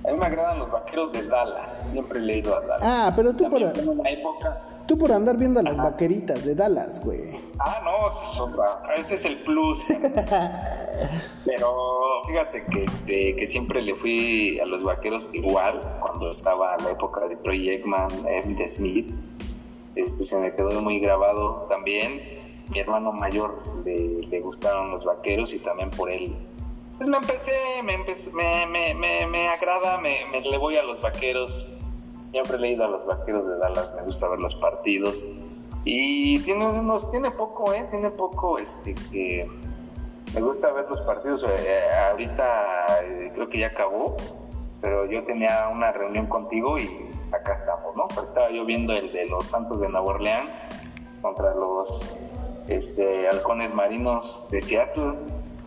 A mí me agradan los vaqueros de Dallas. Siempre he leído a Dallas. Ah, pero tú por, También en una época. tú por andar viendo a las vaqueritas de Dallas, güey. Ah, no, ese es el plus. Pero fíjate que, este, que siempre le fui a los vaqueros igual cuando estaba la época de Troy Aikman, Emmitt Smith. Este, se me quedó muy grabado también. Mi hermano mayor le, gustaron los vaqueros y también por él. Pues me empecé, me, empecé- me, me, me, agrada, me, le voy a los vaqueros. Siempre he leído a los vaqueros de Dallas, me gusta ver los partidos. Y tiene unos, tiene poco, ¿eh? Tiene poco, este, que me gusta ver los partidos. eh, ahorita eh, creo que ya acabó, pero yo tenía una reunión contigo y pues, acá estamos, ¿no? Pero estaba yo viendo el de los Santos de Nueva Orleans contra los este, halcones marinos de Seattle.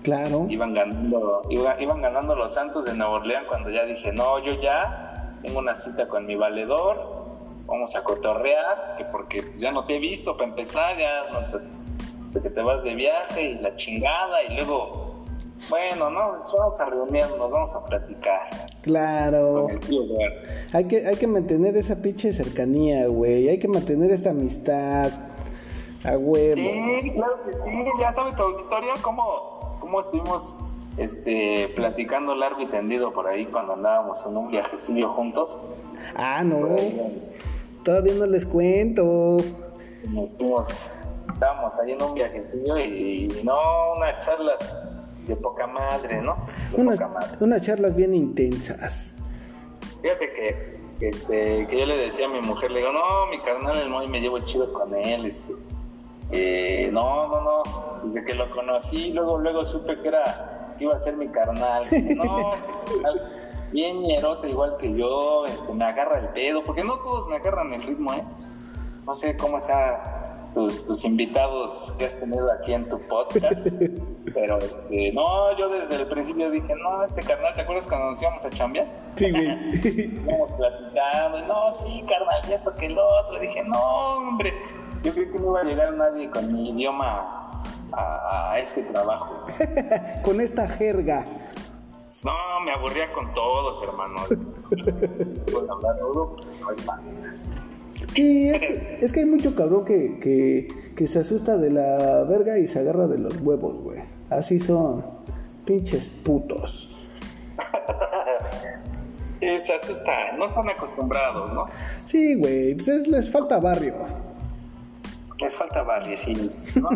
Claro. Iban ganando, iba- iban ganando los Santos de Nueva Orleans cuando ya dije, no, yo ya tengo una cita con mi valedor, vamos a cotorrear, que porque ya no te he visto para empezar, ya no te- que te vas de viaje y la chingada y luego, bueno, no, pues vamos a reunirnos, vamos a platicar Claro. con el tío Eduardo. Hay que, hay que mantener esa pinche cercanía, güey. Hay que mantener esta amistad. A huevo. Sí, claro que sí, ya sabe tu auditorio cómo, cómo estuvimos este, platicando largo y tendido por ahí cuando andábamos en un viajecillo juntos. Ah, no. Ahí, Todavía no les cuento. nos fuimos, estábamos ahí en un viajecillo y, y no, unas charlas de poca madre, ¿no? De Una- poca madre. unas charlas bien intensas. Fíjate que, que, este, que yo le decía a mi mujer, le digo, no, mi carnal el Moy me llevo chido con él, este. eh, no, no, no, desde que lo conocí, luego, luego supe que era, que iba a ser mi carnal. No, bien ñerote igual que yo, este, me agarra el pedo, porque no todos me agarran el ritmo, ¿eh? No sé cómo sea tus, tus invitados que has tenido aquí en tu podcast, pero este, no, yo desde el principio dije, no, este carnal, ¿te acuerdas cuando nos íbamos a chambear? Sí, güey. Íbamos platicando, y no, sí, carnal, y esto que el otro. Dije, no, hombre, yo creo que no iba a llegar nadie con mi idioma a, a este trabajo. Con esta jerga. No, me aburría con todos, hermano. Puedo hablar duro, pues no es mal. Sí, es que, es que hay mucho cabrón que, que, que se asusta de la verga y se agarra de los huevos, güey. Así son. Pinches putos. Sí, se asustan, no están acostumbrados, ¿no? Sí, güey. Pues es- les falta barrio. Les falta barriecillo, ¿no?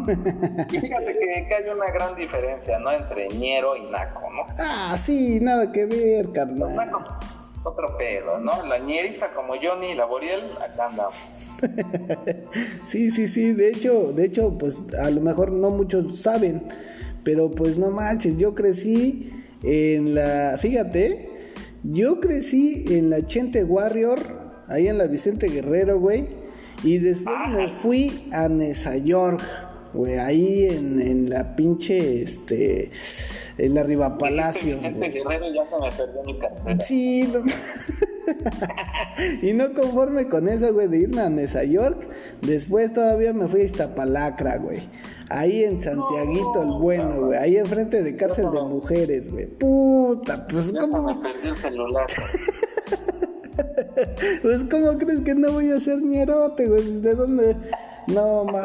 Y fíjate que, que hay una gran diferencia, ¿no? Entre ñero y naco, ¿no? Ah, sí, nada que ver, carnal. Naco es otro pedo, ¿no? La ñeriza como Johnny y la Boriel, acá andamos. Sí, sí, sí, de hecho, de hecho, pues a lo mejor no muchos saben, pero pues no manches, yo crecí en la, fíjate, yo crecí en la Chente Warrior, ahí en la Vicente Guerrero, güey, y después me fui a Nesa York, güey, ahí en, en la pinche, este, en la Riva Palacio, Vicente güey. Guerrero ya se me perdió mi cartera. Sí, no- y no conforme con eso, güey, de irme a Nesa York, después todavía me fui a Iztapalacra, güey. Ahí en Santiaguito el Bueno, güey. Ahí enfrente de cárcel de mujeres, güey. Puta, pues Ya se me ¿cómo, perdió el celular. pues ¿cómo crees que no voy a ser ñerote, güey? Pues, ¿De dónde? No, ma,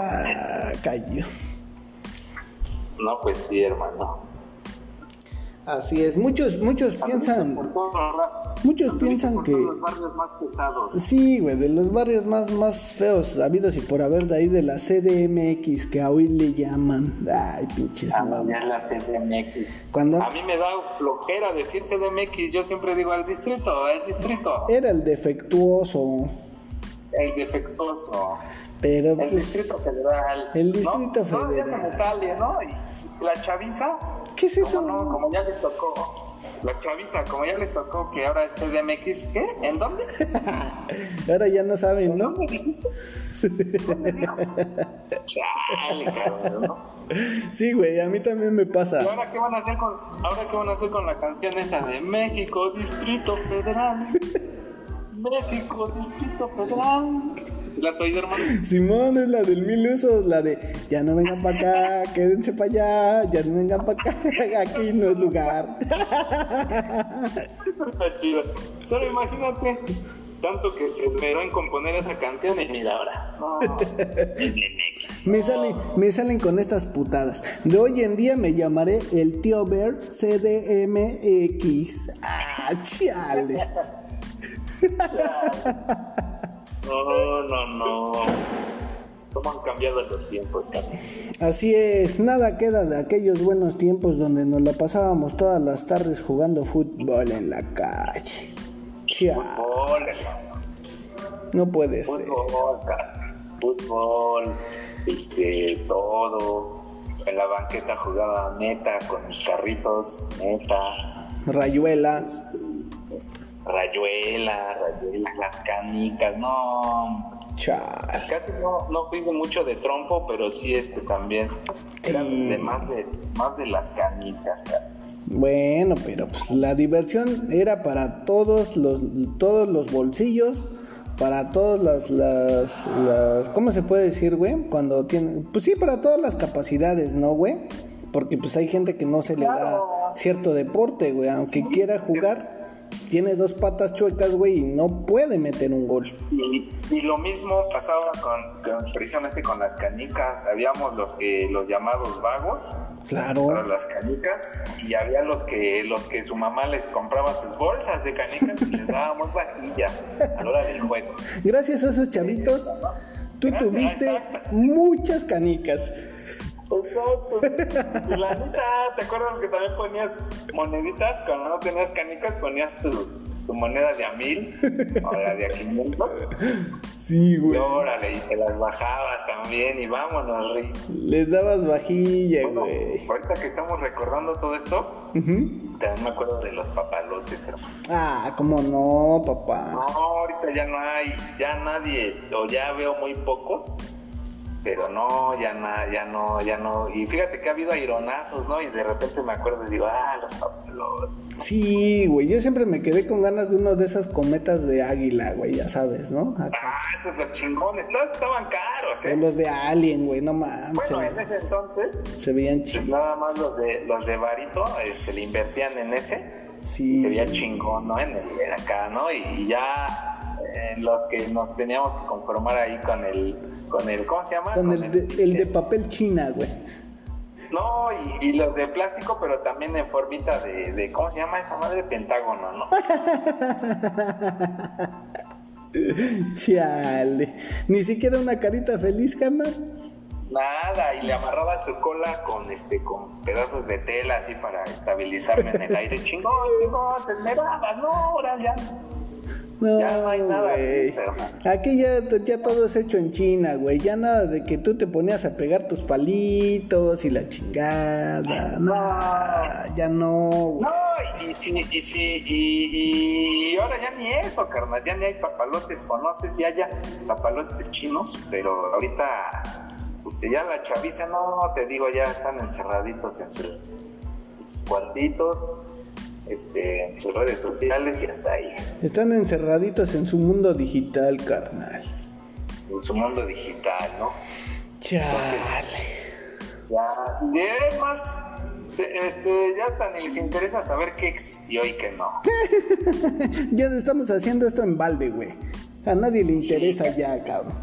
cayó. No, pues sí, hermano. Así es, muchos, muchos piensan, Por muchos piensan por que... todos los barrios más pesados. Sí, güey, de los barrios más, más feos habidos y por haber de ahí de la CDMX que hoy le llaman. Ay, pinches A mí mamá. es la CDMX. Cuando A mí me da flojera decir CDMX. Yo siempre digo el distrito, el distrito. era el defectuoso, El defectuoso. Pero El pues... distrito federal. el ¿no? Distrito No, ya se Federal. me sale, ¿no? Y la chaviza. ¿Qué es eso? Como, no, como ya les tocó. La chaviza, como ya les tocó que ahora es CDMX. ¿Qué? ¿En dónde? Ahora ya no saben, ¿no? ¿Dónde dijiste? ¿Dónde dijo? Chale, cabrón, ¿no? Sí, güey, a mí también me pasa. ¿Y ahora qué van a hacer con, ahora qué van a hacer con la canción esa de México, Distrito Federal? México, Distrito Federal. ¿La has oído, hermano? Simón es la del mil usos, la de ya no vengan para acá, quédense para allá, ya no vengan para acá, aquí no es lugar. Eso está chido. Solo imagínate tanto que se esmeró en componer esa canción y mira ahora. No, me, salen, me salen con estas putadas. De hoy en día me llamaré el tío Bear CDMX. Ah, chale. No, no, no. ¿Cómo han cambiado los tiempos, Carlos? Así es, nada queda de aquellos buenos tiempos donde nos la pasábamos todas las tardes jugando fútbol en la calle. Fútbol, no puede ser. Fútbol, fútbol, este, todo. En la banqueta jugaba neta con mis carritos, neta. Rayuela. Rayuela, rayuela, las canicas, no. Chal. Casi no, no fui mucho de trompo, pero sí este también. Era de más de más de las canicas, Bueno, pero pues la diversión era para todos los todos los bolsillos, para todas las, las, las ¿cómo se puede decir, güey? Cuando tienen, pues sí, para todas las capacidades, ¿no, güey? Porque pues hay gente que no se le da cierto deporte, güey, aunque quiera jugar tiene dos patas chuecas, güey, y no puede meter un gol. Y, lo mismo pasaba con, precisamente con las canicas. Habíamos los que los llamados vagos. Claro. Para las canicas. Y había los que los que su mamá les compraba sus bolsas de canicas y les dábamos vajilla a la hora del juego. Gracias a esos chavitos, tú tuviste muchas canicas. Exacto. Y la neta, ¿te acuerdas que también ponías moneditas? Cuando no tenías canicas, ponías tu, tu moneda de a mil o la de a quinientos. Sí, güey. Y órale, y se las bajaba también, y vámonos, Rey. Les dabas vajilla, güey. Ahorita que estamos recordando todo esto, también me acuerdo de los papalotes, hermano. Ah, ¿cómo no, papá? No, ahorita ya no hay, ya nadie, o ya veo muy pocos pero no, ya, na, ya no, ya no. Y fíjate que ha habido aironazos, ¿no? Y de repente me acuerdo y digo, ah, los papelotes. Sí, güey, yo siempre me quedé con ganas de uno de esas cometas de águila, güey, ya sabes, ¿no? Ah, esos de chingón, estaban caros, ¿eh? los de Alien, güey, no mames. Bueno, en ese entonces. Se veían pues chingón. nada más los de, los de Barito, se este, le invertían en ese. Sí. Se veía chingón, ¿no? En el acá, ¿no? Y ya eh, los que nos teníamos que conformar ahí con el con el, ¿cómo se llama? Con, el, de, el, de, papel china, güey. No, y, los de plástico, pero también en formita de, de, ¿cómo se llama esa madre? Pentágono, ¿no? Chale. Ni siquiera una carita feliz, carnal. Nada, y le amarraba su cola con este con pedazos de tela así para estabilizarme en el aire. Chingón, chingón, te esmerabas, no, ahora ya. No, ya no hay nada. Aquí ya, ya todo es hecho en China, güey. Ya nada de que tú te ponías a pegar tus palitos y la chingada. No, ya no. No, y, sí, y, sí, y, y, ahora ya ni eso, carnal. Ya ni hay papalotes, sé si haya papalotes chinos, pero ahorita este, ya la chaviza, no, te digo, ya están encerraditos en sus cuartitos este, en sus redes sociales y hasta ahí. Están encerraditos en su mundo digital, En su mundo digital, ¿no? Chale. ya, y es más, este, ya hasta ni les interesa saber qué existió y qué no. ya estamos haciendo esto en balde, güey. A nadie le interesa ya, cabrón.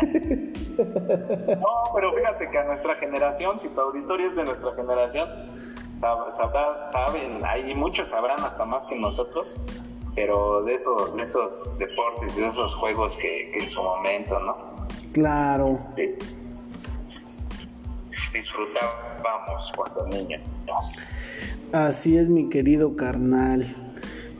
no, pero fíjate que a nuestra generación, si tu auditorio es de nuestra generación, saben, hay muchos sabrán hasta más que nosotros, pero de esos, de esos deportes, de esos juegos que, en su momento, ¿no? Claro. disfrutábamos cuando niños. Así es, mi querido carnal.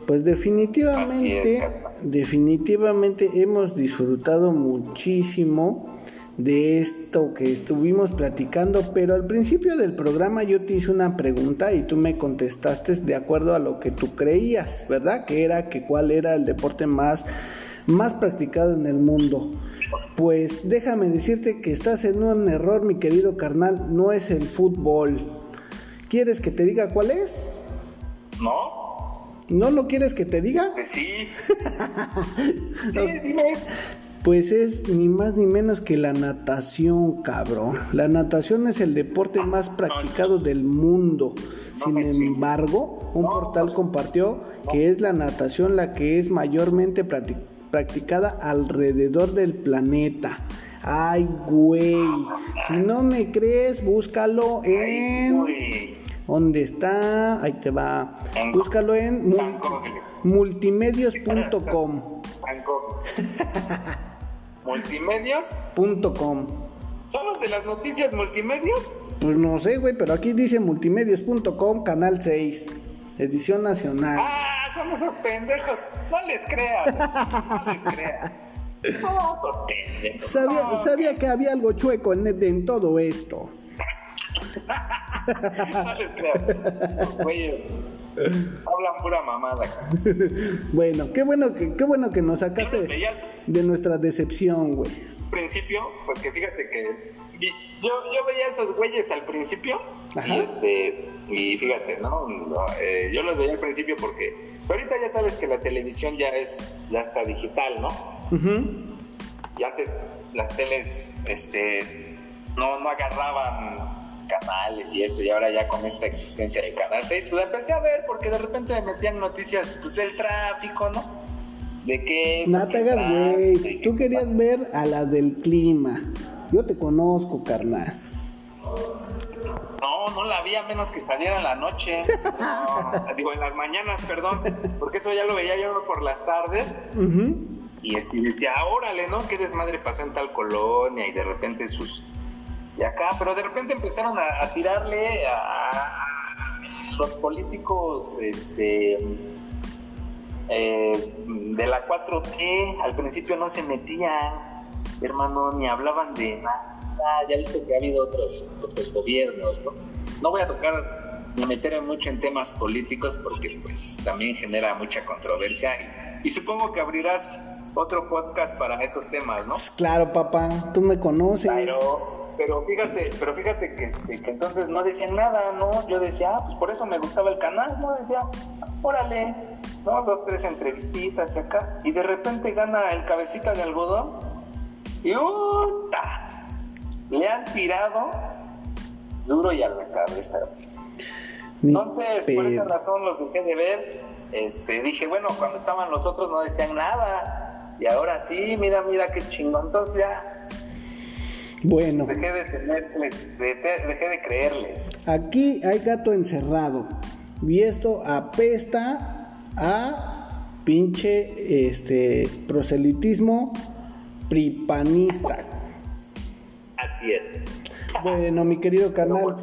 Pues definitivamente, definitivamente hemos disfrutado muchísimo de esto que estuvimos platicando, pero al principio del programa yo te hice una pregunta y tú me contestaste de acuerdo a lo que tú creías, ¿verdad? Que era que cuál era el deporte más más practicado en el mundo. Pues déjame decirte que estás en un error, mi querido carnal, no es el fútbol. ¿Quieres que te diga cuál es? No. ¿No lo quieres que te diga? sí. sí, dime. Pues es ni más ni menos que la natación, cabrón. La natación es el deporte más practicado del mundo. Sin embargo, un portal compartió que es la natación la que es mayormente practicada alrededor del planeta. Ay, güey. Si no me crees, búscalo en. ¿Dónde está? Ahí te va. Búscalo en multimedios.com. ¿Multimedios.com? ¿Son los de las noticias multimedios? Pues no sé, güey, pero aquí dice multimedios.com, canal 6, edición nacional. Ah, son esos pendejos. No les creas. No les creas. No, esos pendejos. Sabía, sabía que había algo chueco en, en todo esto. no les creas. Güeyes. Hablan pura mamada. bueno, qué bueno que, qué bueno que nos sacaste de nuestra decepción, güey. Principio, pues que fíjate que yo, yo veía a esos güeyes al principio y este y fíjate, ¿no? Eh, yo los veía al principio porque ahorita ya sabes que la televisión ya es ya está digital, ¿no? Y antes las teles este no, no agarraban canales y eso, y ahora ya con esta existencia de Canal 6, pues empecé a ver porque de repente me metían noticias, pues el tráfico, ¿no? De que... No te hagas, güey, tú querías ver a la del clima. Yo te conozco, carnal. No, no la vi a menos que saliera en la noche. digo, en las mañanas, perdón. Porque eso ya lo veía yo por las tardes. Y decía, órale, ¿no? Qué desmadre pasó en tal colonia. Y de repente sus y acá, pero de repente empezaron a, tirarle a, los políticos este, eh, de la 4T, al principio no se metían, hermano, ni hablaban de nada, ya viste que ha habido otros, otros gobiernos, ¿no? No voy a tocar ni meterme mucho en temas políticos porque pues también genera mucha controversia y, y supongo que abrirás otro podcast para esos temas, ¿no? Claro, papá, tú me conoces. Pero pero fíjate, pero fíjate que, este, que, entonces no decían nada, ¿no? Yo decía, ah, pues por eso me gustaba el canal, ¿no? Decía, órale, ¿no? Dos, tres entrevistitas y acá. Y de repente gana el cabecita de algodón y ¡uta! Le han tirado duro y a la cabeza. Entonces, por esa razón los dejé de ver. Este, dije, bueno, cuando estaban los otros no decían nada. Y ahora sí, mira, mira qué chingón. Entonces ya bueno. Dejé de, tenerles, dejé de creerles. Aquí hay gato encerrado. Y esto apesta a pinche este proselitismo pripanista. Así es. Bueno, mi querido canal.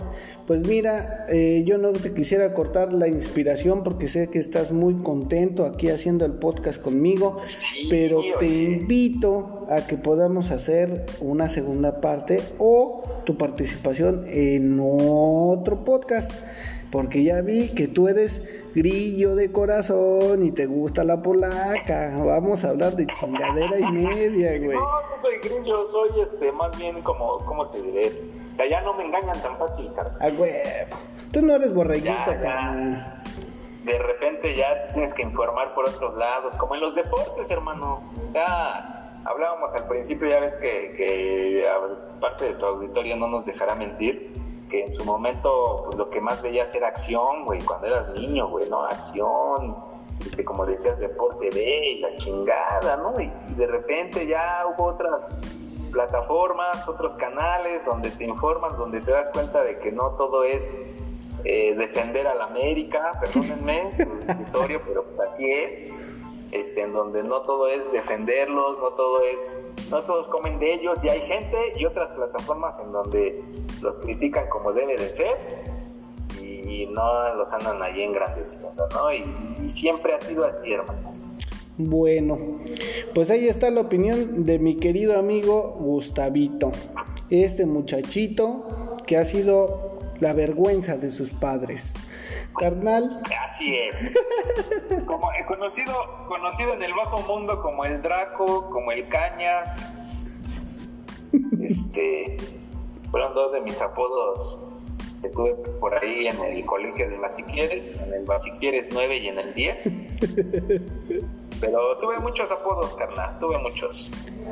Pues mira, eh, yo no te quisiera cortar la inspiración porque sé que estás muy contento aquí haciendo el podcast conmigo, pero te invito a que podamos hacer una segunda parte o tu participación en otro podcast, porque ya vi que tú eres grillo de corazón y te gusta la polaca. Vamos a hablar de chingadera y media, güey. No, no soy grillo, soy este, más bien como, ¿cómo te diré? Sea, ya no me engañan tan fácil, carnal. Ah, huevo. Tú no eres borreguito, carnal. De repente ya tienes que informar por otros lados, como en los deportes, hermano. O sea, hablábamos al principio, ya ves que, que parte de tu auditorio no nos dejará mentir, que en su momento pues, lo que más veías era acción, güey, cuando eras niño, güey, ¿no? Acción, este, como decías, deporte B y la chingada, ¿no? y de repente ya hubo otras plataformas, otros canales donde te informas, donde te das cuenta de que no todo es eh, defender a la América, perdónenme su escritorio, pero pues así es, este, en donde no todo es defenderlos, no todo es, no todos comen de ellos, y hay gente y otras plataformas en donde los critican como debe de ser y no los andan ahí engrandeciendo, ¿no? Y, y siempre ha sido así, hermano. Bueno, pues ahí está la opinión de mi querido amigo Gustavito, este muchachito que ha sido la vergüenza de sus padres. Carnal. Así es. Como, eh, conocido, conocido en el bajo mundo como el Draco, como el Cañas. Este, fueron dos de mis apodos que tuve por ahí en el colegio de Basiquieres, en el Basiquieres 9 y en el 10. Pero tuve muchos apodos, carnal, tuve muchos.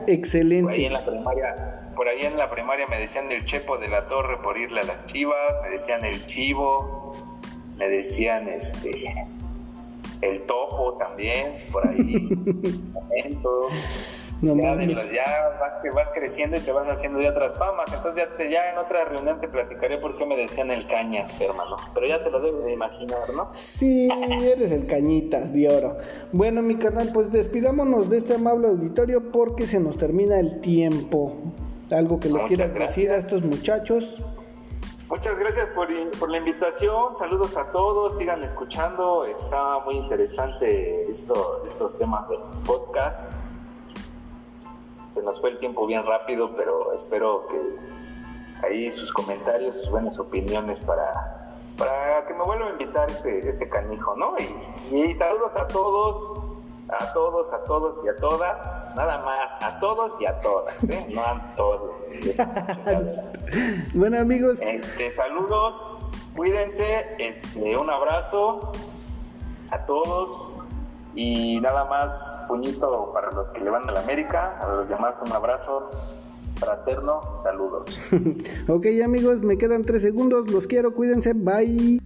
Excelente. Por ahí en la primaria, por ahí en la primaria me decían el Chepo de la Torre por irle a las chivas, me decían el Chivo, me decían este el Topo también, por ahí. No ya, de los- ya vas, vas creciendo y te vas haciendo ya otras famas. Entonces ya, te- ya en otra reunión te platicaré por qué me decían el cañas, hermano. Pero ya te lo debes de imaginar, ¿no? Sí, eres el cañitas de oro. Bueno, mi carnal, pues despidámonos de este amable auditorio porque se nos termina el tiempo. Algo que les Muchas quieras gracias. decir a estos muchachos. Muchas gracias por, por la invitación, saludos a todos, sigan escuchando, está muy interesante esto, estos temas del podcast. Se nos fue el tiempo bien rápido, pero espero que ahí sus comentarios, sus buenas opiniones para, para que me vuelva a invitar este, este canijo, ¿no? Y, y saludos a todos, a todos, a todos y a todas, nada más, a todos y a todas, ¿eh? No a todos. Bueno, amigos, Este, saludos, cuídense, este, un abrazo a todos y nada más puñito para los que le van a la América, a los demás un abrazo fraterno, saludos. ok amigos, me quedan tres segundos. Los quiero, cuídense, bye.